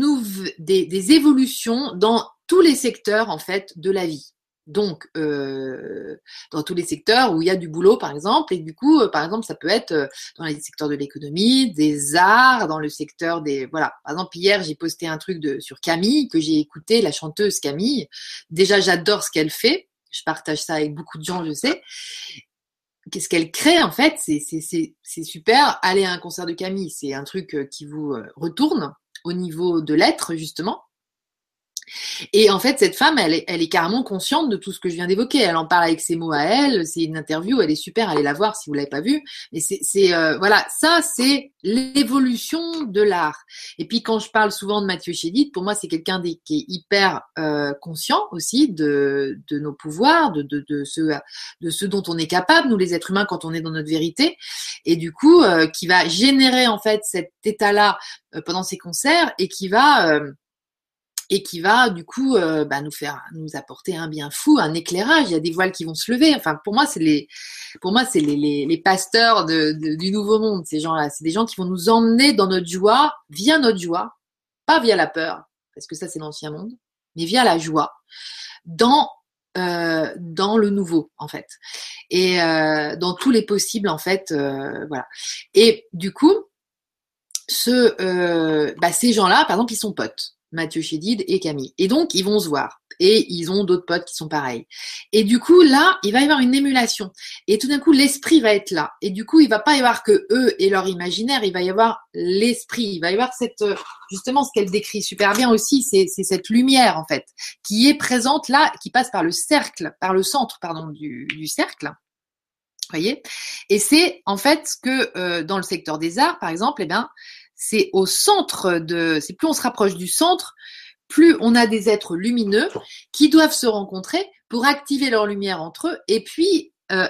des, des évolutions dans tous les secteurs en fait de la vie donc euh, dans tous les secteurs où il y a du boulot par exemple. Et du coup euh, par exemple ça peut être euh, dans les secteurs de l'économie des arts dans le secteur des voilà. Par exemple hier j'ai posté un truc de sur Camille que j'ai écouté la chanteuse Camille. Déjà j'adore ce qu'elle fait. Je partage ça avec beaucoup de gens je sais. Qu'est-ce qu'elle crée en fait c'est super. Aller à un concert de Camille c'est un truc qui vous retourne au niveau de l'être justement et en fait, cette femme, elle est, elle est carrément consciente de tout ce que je viens d'évoquer. Elle en parle avec ses mots à elle. C'est une interview, elle est super. Allez la voir si vous l'avez pas vue. Mais c'est, euh, voilà, ça, c'est l'évolution de l'art. Et puis quand je parle souvent de Mathieu Chédid, pour moi, c'est quelqu'un qui est hyper euh, conscient aussi de, de nos pouvoirs, de, de, de, ce, de ce dont on est capable, nous les êtres humains, quand on est dans notre vérité. Et du coup, euh, qui va générer en fait cet état-là pendant ses concerts et qui va et qui va du coup euh, bah, nous faire nous apporter un bien fou, un éclairage. Il y a des voiles qui vont se lever. Enfin, pour moi, c'est les pour moi c'est les, les, pasteurs du nouveau monde. Ces gens-là, c'est des gens qui vont nous emmener dans notre joie, via notre joie, pas via la peur, parce que ça c'est l'ancien monde, mais via la joie, dans euh, dans le nouveau en fait, et euh, dans tous les possibles en fait, voilà. Et du coup, ce, bah, ces gens-là, par exemple, ils sont potes. Mathieu Chédid et Camille. Et donc, ils vont se voir. Et ils ont d'autres potes qui sont pareils. Et du coup, là, il va y avoir une émulation. Et tout d'un coup, l'esprit va être là. Et du coup, il va pas y avoir que eux et leur imaginaire, il va y avoir l'esprit. Il va y avoir cette, justement, ce qu'elle décrit super bien aussi, c'est cette lumière, en fait, qui est présente là, qui passe par le cercle, par le centre, pardon, du, du cercle. Voyez? Et c'est en fait que euh, dans le secteur des arts, par exemple, eh bien, c'est au centre de, c'est plus on se rapproche du centre, plus on a des êtres lumineux qui doivent se rencontrer pour activer leur lumière entre eux et puis euh,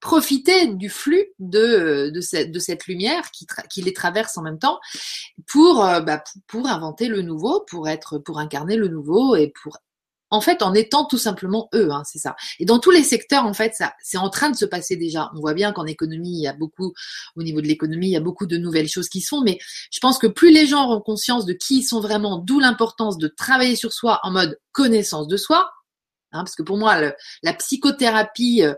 profiter du flux de, de, cette, de cette lumière qui, qui, les traverse en même temps pour, euh, bah, pour inventer le nouveau, pour être, pour incarner le nouveau et pour en fait, en étant tout simplement eux, hein, c'est ça. Et dans tous les secteurs, en fait, ça, c'est en train de se passer déjà. On voit bien qu'en économie, il y a beaucoup, au niveau de l'économie, il y a beaucoup de nouvelles choses qui se font, mais je pense que plus les gens auront conscience de qui ils sont vraiment, d'où l'importance de travailler sur soi en mode connaissance de soi, hein, parce que pour moi, la psychothérapie, euh,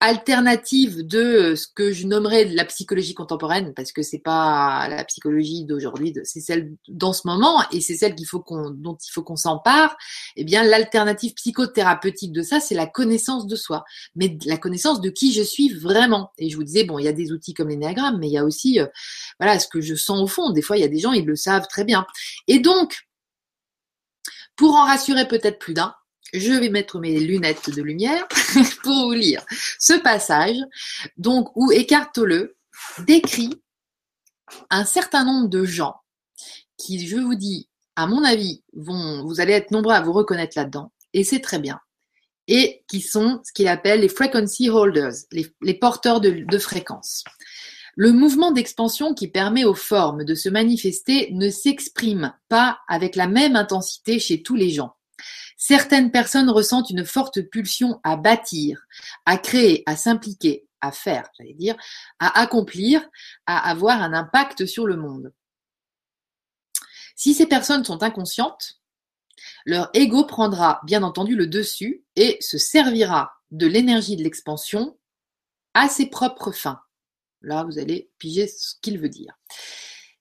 alternative de euh, ce que je nommerais la psychologie contemporaine, parce que c'est pas la psychologie d'aujourd'hui, c'est celle dans ce moment, et c'est celle qu'il faut qu'on, dont il faut qu'on s'empare. Eh bien, l'alternative psychothérapeutique de ça, c'est la connaissance de soi, mais la connaissance de qui je suis vraiment. Et je vous disais, bon, il y a des outils comme l'énéagramme, mais il y a aussi, euh, voilà, ce que je sens au fond. Des fois, il y a des gens, ils le savent très bien. Et donc, pour en rassurer peut-être plus d'un, je vais mettre mes lunettes de lumière pour vous lire ce passage, donc où Eckhart Tolle décrit un certain nombre de gens qui, je vous dis, à mon avis, vont, vous allez être nombreux à vous reconnaître là-dedans, et c'est très bien, et qui sont ce qu'il appelle les frequency holders, les, porteurs de, de fréquences. Le mouvement d'expansion qui permet aux formes de se manifester ne s'exprime pas avec la même intensité chez tous les gens. Certaines personnes ressentent une forte pulsion à bâtir, à créer, à s'impliquer, à faire, j'allais dire, à accomplir, à avoir un impact sur le monde. Si ces personnes sont inconscientes, leur ego prendra bien entendu le dessus et se servira de l'énergie de l'expansion à ses propres fins. Là, vous allez piger ce qu'il veut dire.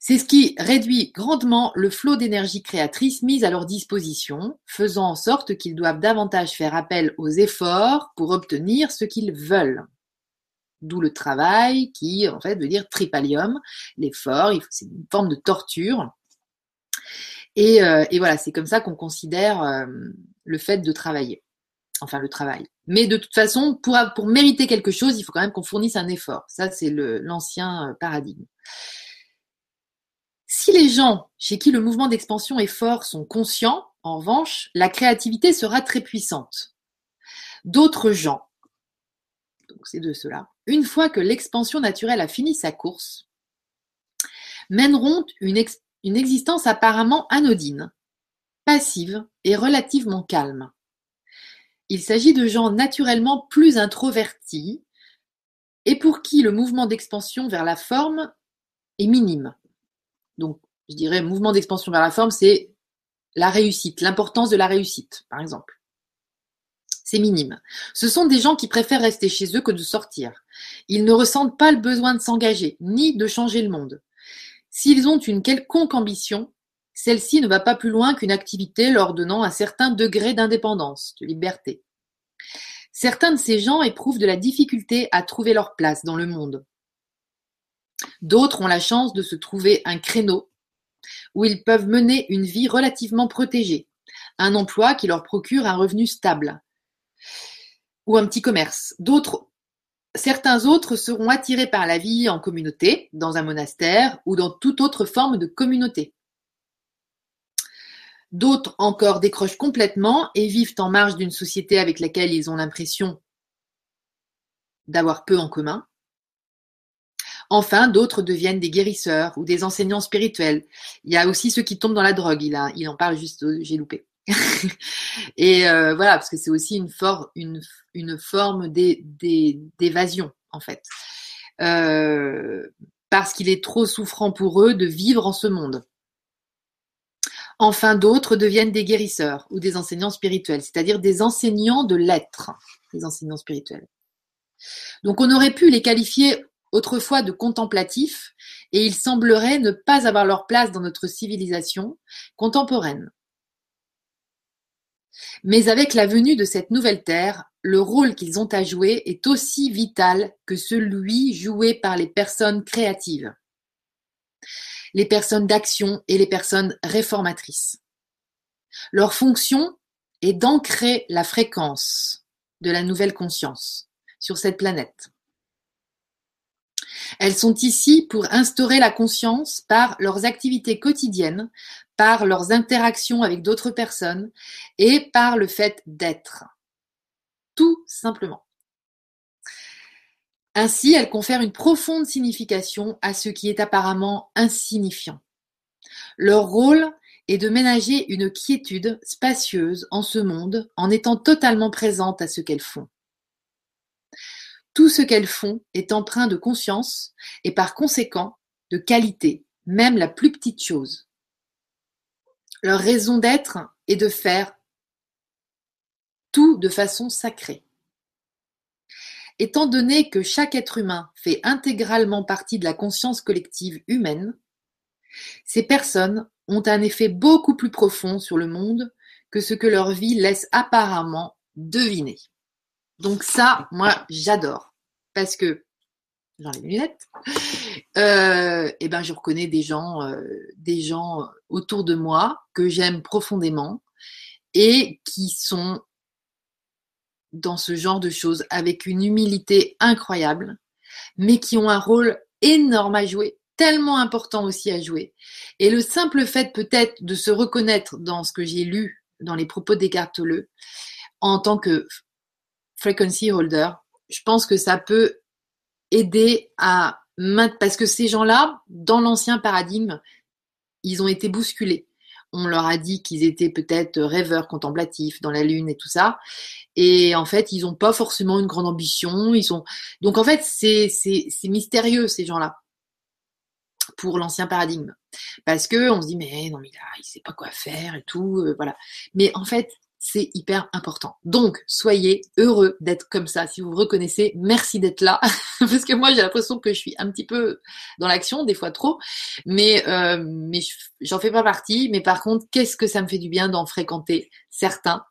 C'est ce qui réduit grandement le flot d'énergie créatrice mise à leur disposition, faisant en sorte qu'ils doivent davantage faire appel aux efforts pour obtenir ce qu'ils veulent. D'où le travail qui, en fait, veut dire tripalium, l'effort, c'est une forme de torture. Et, euh, voilà, c'est comme ça qu'on considère euh, le fait de travailler. Enfin, le travail. Mais de toute façon, pour, pour mériter quelque chose, il faut quand même qu'on fournisse un effort. Ça, c'est l'ancien euh, paradigme. Si les gens chez qui le mouvement d'expansion est fort sont conscients, en revanche, la créativité sera très puissante. D'autres gens, donc c'est de cela, une fois que l'expansion naturelle a fini sa course, mèneront une, une existence apparemment anodine, passive et relativement calme. Il s'agit de gens naturellement plus introvertis et pour qui le mouvement d'expansion vers la forme est minime. Donc, je dirais, mouvement d'expansion vers la forme, c'est la réussite, l'importance de la réussite, par exemple. C'est minime. Ce sont des gens qui préfèrent rester chez eux que de sortir. Ils ne ressentent pas le besoin de s'engager, ni de changer le monde. S'ils ont une quelconque ambition, celle-ci ne va pas plus loin qu'une activité leur donnant un certain degré d'indépendance, de liberté. Certains de ces gens éprouvent de la difficulté à trouver leur place dans le monde. D'autres ont la chance de se trouver un créneau où ils peuvent mener une vie relativement protégée, un emploi qui leur procure un revenu stable, ou un petit commerce. D'autres, certains autres seront attirés par la vie en communauté, dans un monastère ou dans toute autre forme de communauté. D'autres encore décrochent complètement et vivent en marge d'une société avec laquelle ils ont l'impression d'avoir peu en commun. Enfin, d'autres deviennent des guérisseurs ou des enseignants spirituels. Il y a aussi ceux qui tombent dans la drogue. Il, en parle juste, j'ai loupé. et euh, voilà, parce que c'est aussi une forme d'évasion, en fait. Euh, parce qu'il est trop souffrant pour eux de vivre en ce monde. Enfin, d'autres deviennent des guérisseurs ou des enseignants spirituels, c'est-à-dire des enseignants de l'être, des enseignants spirituels. Donc on aurait pu les qualifier autrefois de contemplatifs, et il semblerait ne pas avoir leur place dans notre civilisation contemporaine. Mais avec la venue de cette nouvelle terre, le rôle qu'ils ont à jouer est aussi vital que celui joué par les personnes créatives, les personnes d'action et les personnes réformatrices. Leur fonction est d'ancrer la fréquence de la nouvelle conscience sur cette planète. Elles sont ici pour instaurer la conscience par leurs activités quotidiennes, par leurs interactions avec d'autres personnes et par le fait d'être. Tout simplement. Ainsi, elles confèrent une profonde signification à ce qui est apparemment insignifiant. Leur rôle est de ménager une quiétude spacieuse en ce monde en étant totalement présente à ce qu'elles font. Tout ce qu'elles font est empreint de conscience et par conséquent de qualité, même la plus petite chose. Leur raison d'être est de faire tout de façon sacrée. Étant donné que chaque être humain fait intégralement partie de la conscience collective humaine, ces personnes ont un effet beaucoup plus profond sur le monde que ce que leur vie laisse apparemment deviner. Donc ça, moi, j'adore parce que j'enlève les lunettes, euh, et ben je reconnais des gens, euh, des gens autour de moi que j'aime profondément et qui sont dans ce genre de choses avec une humilité incroyable, mais qui ont un rôle énorme à jouer, tellement important aussi à jouer. Et le simple fait peut-être de se reconnaître dans ce que j'ai lu dans les propos d'Eckhart en tant que frequency holder, je pense que ça peut aider à parce que ces gens-là, dans l'ancien paradigme, ils ont été bousculés. On leur a dit qu'ils étaient peut-être rêveurs contemplatifs dans la lune et tout ça. Et en fait, ils n'ont pas forcément une grande ambition. Ils sont donc en fait, c'est c'est mystérieux ces gens-là pour l'ancien paradigme parce que on se dit mais non mais là il sait pas quoi faire et tout euh, voilà. Mais en fait, c'est hyper important. Donc, soyez heureux d'être comme ça. Si vous reconnaissez, merci d'être là. Parce que moi, j'ai l'impression que je suis un petit peu dans l'action, des fois trop. Mais, euh, mais j'en fais pas partie. Mais par contre, qu'est-ce que ça me fait du bien d'en fréquenter certains?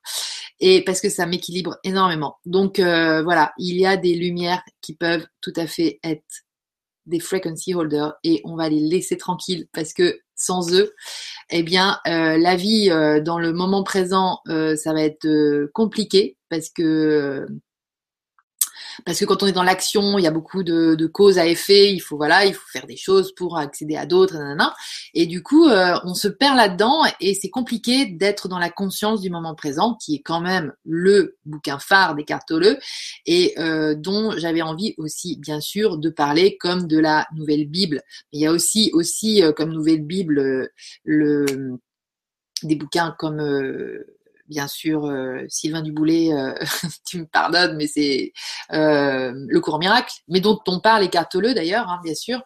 Et parce que ça m'équilibre énormément. Donc, euh, voilà, il y a des lumières qui peuvent tout à fait être des frequency holders et on va les laisser tranquilles parce que sans eux, eh bien, euh, la vie euh, dans le moment présent, euh, ça va être compliqué parce que parce que quand on est dans l'action, il y a beaucoup de, de, causes à effet. Il faut voilà, il faut faire des choses pour accéder à d'autres, et du coup, euh, on se perd là-dedans et c'est compliqué d'être dans la conscience du moment présent, qui est quand même le bouquin phare des cartoleux et euh, dont j'avais envie aussi, bien sûr, de parler comme de la nouvelle Bible. il y a aussi aussi euh, comme nouvelle Bible le des bouquins comme bien sûr euh, Sylvain Duboulet, euh, tu me pardonnes, mais c'est euh, le cours miracle, mais dont on parle le d'ailleurs, hein, bien sûr.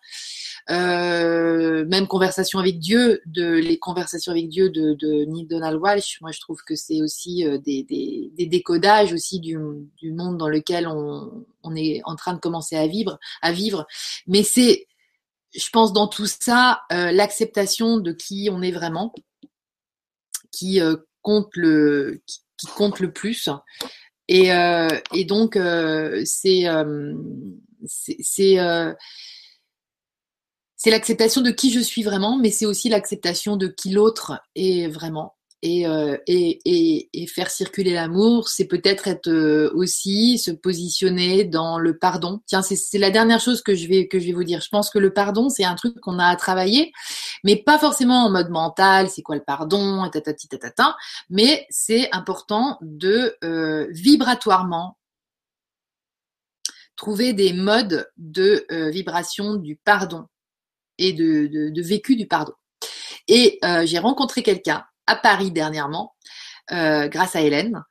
même conversation avec Dieu, de les conversations avec Dieu de, de Neil Donald Walsh, moi je trouve que c'est aussi des, des, des, décodages aussi du, du, monde dans lequel on, on, est en train de commencer à vivre, à vivre. Mais c'est, je pense, dans tout ça, l'acceptation de qui on est vraiment, qui compte le qui compte le plus. Et, euh, donc euh, c'est euh, c'est l'acceptation de qui je suis vraiment, mais c'est aussi l'acceptation de qui l'autre est vraiment. Euh, et, et, et, faire circuler l'amour, c'est peut-être être, euh, aussi se positionner dans le pardon. Tiens, c'est la dernière chose que je vais que je vais vous dire. Je pense que le pardon, c'est un truc qu'on a à travailler, mais pas forcément en mode mental. C'est quoi le pardon, tatati tatata. Mais c'est important de euh, vibratoirement trouver des modes de vibration du pardon et de, vécu du pardon. Et j'ai rencontré quelqu'un à Paris dernièrement, grâce à Hélène,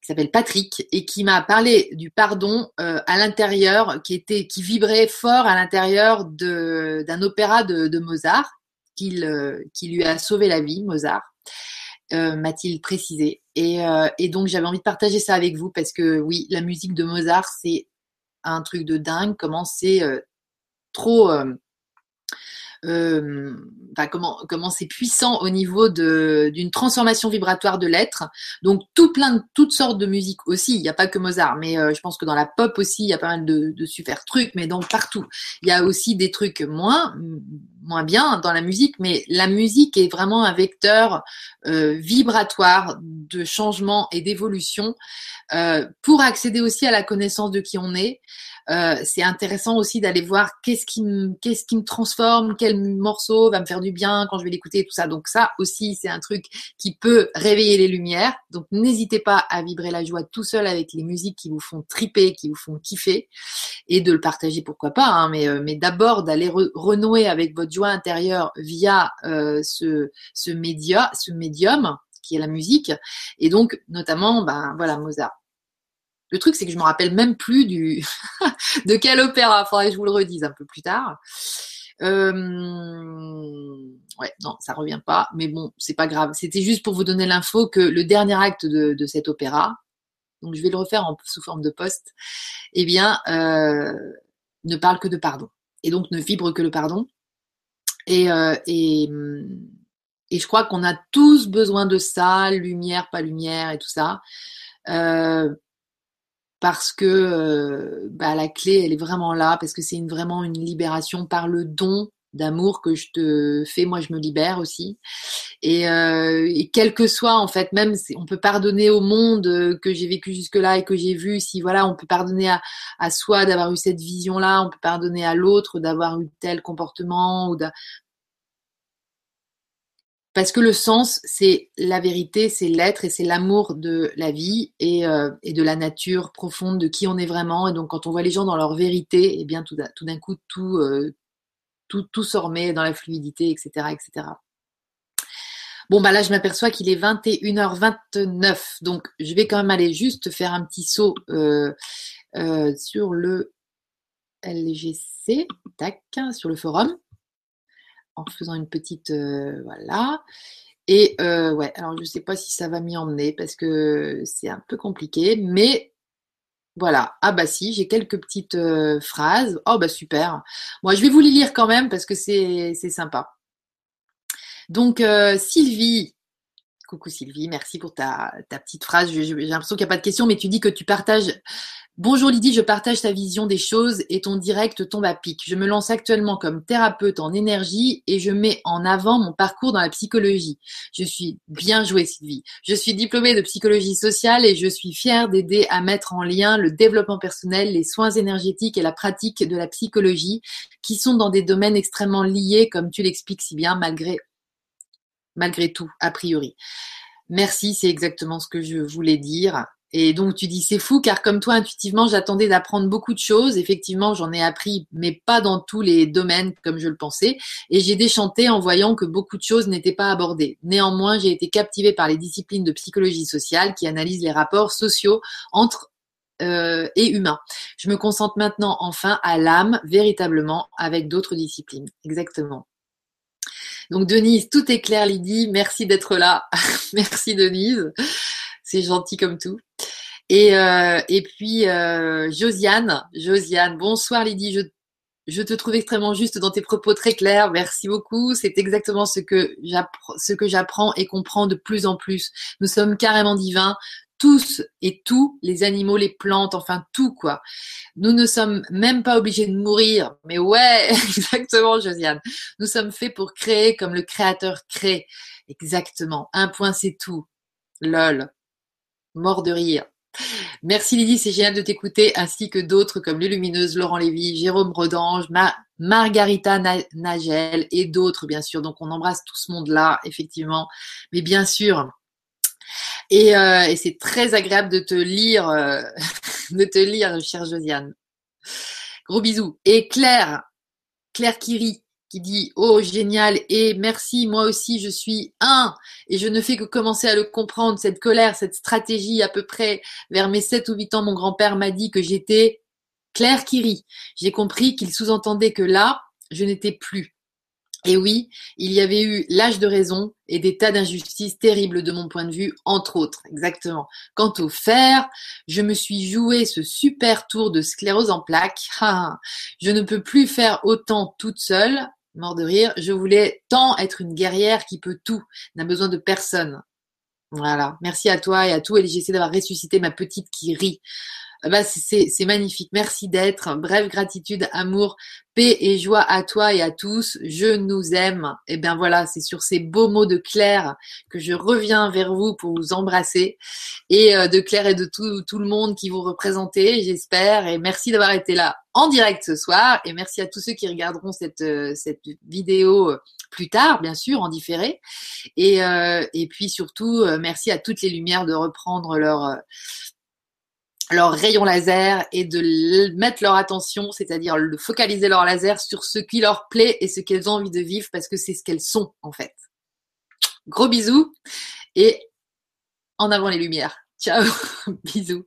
qui s'appelle Patrick et qui m'a parlé du pardon à l'intérieur, qui était, qui vibrait fort à l'intérieur d'un opéra de, Mozart, qui lui a sauvé la vie, Mozart. Euh, m'a-t-il précisé. Euh, et, donc j'avais envie de partager ça avec vous parce que oui, la musique de Mozart, c'est un truc de dingue, comment c'est euh, trop euh, comment comment c'est puissant au niveau de d'une transformation vibratoire de l'être. Donc tout plein de toutes sortes de musiques aussi. Il n'y a pas que Mozart, mais euh, je pense que dans la pop aussi, il y a pas mal de, de super trucs, mais donc partout. Il y a aussi des trucs moins moins bien dans la musique, mais la musique est vraiment un vecteur euh, vibratoire de changement et d'évolution euh, pour accéder aussi à la connaissance de qui on est. Euh, c'est intéressant aussi d'aller voir qu'est-ce qui me, transforme, quel morceau va me faire du bien quand je vais l'écouter, tout ça. Donc ça aussi, c'est un truc qui peut réveiller les lumières. Donc n'hésitez pas à vibrer la joie tout seul avec les musiques qui vous font triper, qui vous font kiffer, et de le partager pourquoi pas. Hein, mais d'abord d'aller renouer avec votre joie intérieure via euh, ce ce média, ce médium qui est la musique, et donc notamment, ben voilà Mozart. Le truc, c'est que je me rappelle même plus du de quel opéra. Faudrait que je vous le redise un peu plus tard. Euh... Ouais, non, ça revient pas. Mais bon, c'est pas grave. C'était juste pour vous donner l'info que le dernier acte de, cet opéra, donc je vais le refaire en, sous forme de poste, eh bien, euh, ne parle que de pardon. Et donc ne vibre que le pardon. Et, euh, et, et je crois qu'on a tous besoin de ça, lumière, pas lumière et tout ça. Euh, parce que euh, bah, la clé, elle est vraiment là, parce que c'est une, vraiment une libération par le don d'amour que je te fais, moi je me libère aussi. Et, euh, et quel que soit, en fait, même on peut pardonner au monde euh, que j'ai vécu jusque-là et que j'ai vu, si voilà, on peut pardonner à, à soi d'avoir eu cette vision-là, on peut pardonner à l'autre d'avoir eu tel comportement ou parce que le sens, c'est la vérité, c'est l'être et c'est l'amour de la vie et, euh, et, de la nature profonde de qui on est vraiment. Et donc, quand on voit les gens dans leur vérité, eh bien, tout, tout d'un coup, tout, euh, tout, tout dans la fluidité, etc., etc. Bon, bah là, je m'aperçois qu'il est 21h29. Donc, je vais quand même aller juste faire un petit saut euh, euh sur le LGC, tac, sur le forum en faisant une petite euh, voilà. Et ouais, alors je ne sais pas si ça va m'y emmener parce que c'est un peu compliqué, mais voilà. Ah bah si, j'ai quelques petites euh, phrases. Oh bah super. Moi, je vais vous les lire quand même parce que c'est sympa. Donc Sylvie, coucou Sylvie, merci pour ta, petite phrase. J'ai l'impression qu'il n'y a pas de question, mais tu dis que tu partages Bonjour Lydie, je partage ta vision des choses et ton direct tombe à pic. Je me lance actuellement comme thérapeute en énergie et je mets en avant mon parcours dans la psychologie. Je suis bien jouée Sylvie. Je suis diplômée de psychologie sociale et je suis fière d'aider à mettre en lien le développement personnel, les soins énergétiques et la pratique de la psychologie qui sont dans des domaines extrêmement liés comme tu l'expliques si bien malgré malgré tout a priori. Merci, c'est exactement ce que je voulais dire. Et donc tu dis c'est fou car comme toi intuitivement j'attendais d'apprendre beaucoup de choses. Effectivement j'en ai appris mais pas dans tous les domaines comme je le pensais. Et j'ai déchanté en voyant que beaucoup de choses n'étaient pas abordées. Néanmoins j'ai été captivée par les disciplines de psychologie sociale qui analysent les rapports sociaux entre euh, et humains. Je me concentre maintenant enfin à l'âme véritablement avec d'autres disciplines. Exactement. Donc Denise, tout est clair Lydie, merci d'être là. merci Denise. C'est gentil comme tout. Et, euh, et puis euh, Josiane, Josiane, bonsoir Lydie, je, je te trouve extrêmement juste dans tes propos très clairs. Merci beaucoup. C'est exactement ce que ce que j'apprends et comprends de plus en plus. Nous sommes carrément divins tous et tous, les animaux, les plantes, enfin tout quoi. Nous ne sommes même pas obligés de mourir. Mais ouais, exactement, Josiane. Nous sommes faits pour créer comme le créateur crée. Exactement. Un point, c'est tout. Lol mort de rire. Merci Lydie, c'est génial de t'écouter, ainsi que d'autres comme Les Lumineuses, Laurent Lévy, Jérôme Rodange, Margarita Nagel et d'autres bien sûr. Donc on embrasse tout ce monde-là, effectivement. Mais bien sûr, et, euh, c'est très agréable de te lire, euh, de te lire, chère Josiane. Gros bisous. Et Claire, Claire qui rit, qui dit Oh génial et merci, moi aussi je suis un et je ne fais que commencer à le comprendre, cette colère, cette stratégie à peu près vers mes 7 ou 8 ans, mon grand-père m'a dit que j'étais Claire qui rit. J'ai compris qu'il sous-entendait que là, je n'étais plus. Et oui, il y avait eu l'âge de raison et des tas d'injustices terribles de mon point de vue, entre autres, exactement. Quant au fer, je me suis joué ce super tour de sclérose en plaques. je ne peux plus faire autant toute seule, mort de rire. Je voulais tant être une guerrière qui peut tout, n'a besoin de personne. Voilà. Merci à toi et à tout LGC d'avoir ressuscité ma petite qui rit. Bah, c'est magnifique. Merci d'être. Bref, gratitude, amour, paix et joie à toi et à tous. Je nous aime. Et eh bien voilà, c'est sur ces beaux mots de Claire que je reviens vers vous pour vous embrasser. Et euh, de Claire et de tout, tout le monde qui vous représentez, j'espère. Et merci d'avoir été là en direct ce soir. Et merci à tous ceux qui regarderont cette, euh, cette vidéo euh, plus tard, bien sûr, en différé. Et, et puis surtout, merci à toutes les lumières de reprendre leur leur rayon laser et de mettre leur attention, c'est-à-dire de focaliser leur laser sur ce qui leur plaît et ce qu'elles ont envie de vivre parce que c'est ce qu'elles sont en fait. Gros bisous et en avant les lumières. Ciao, bisous.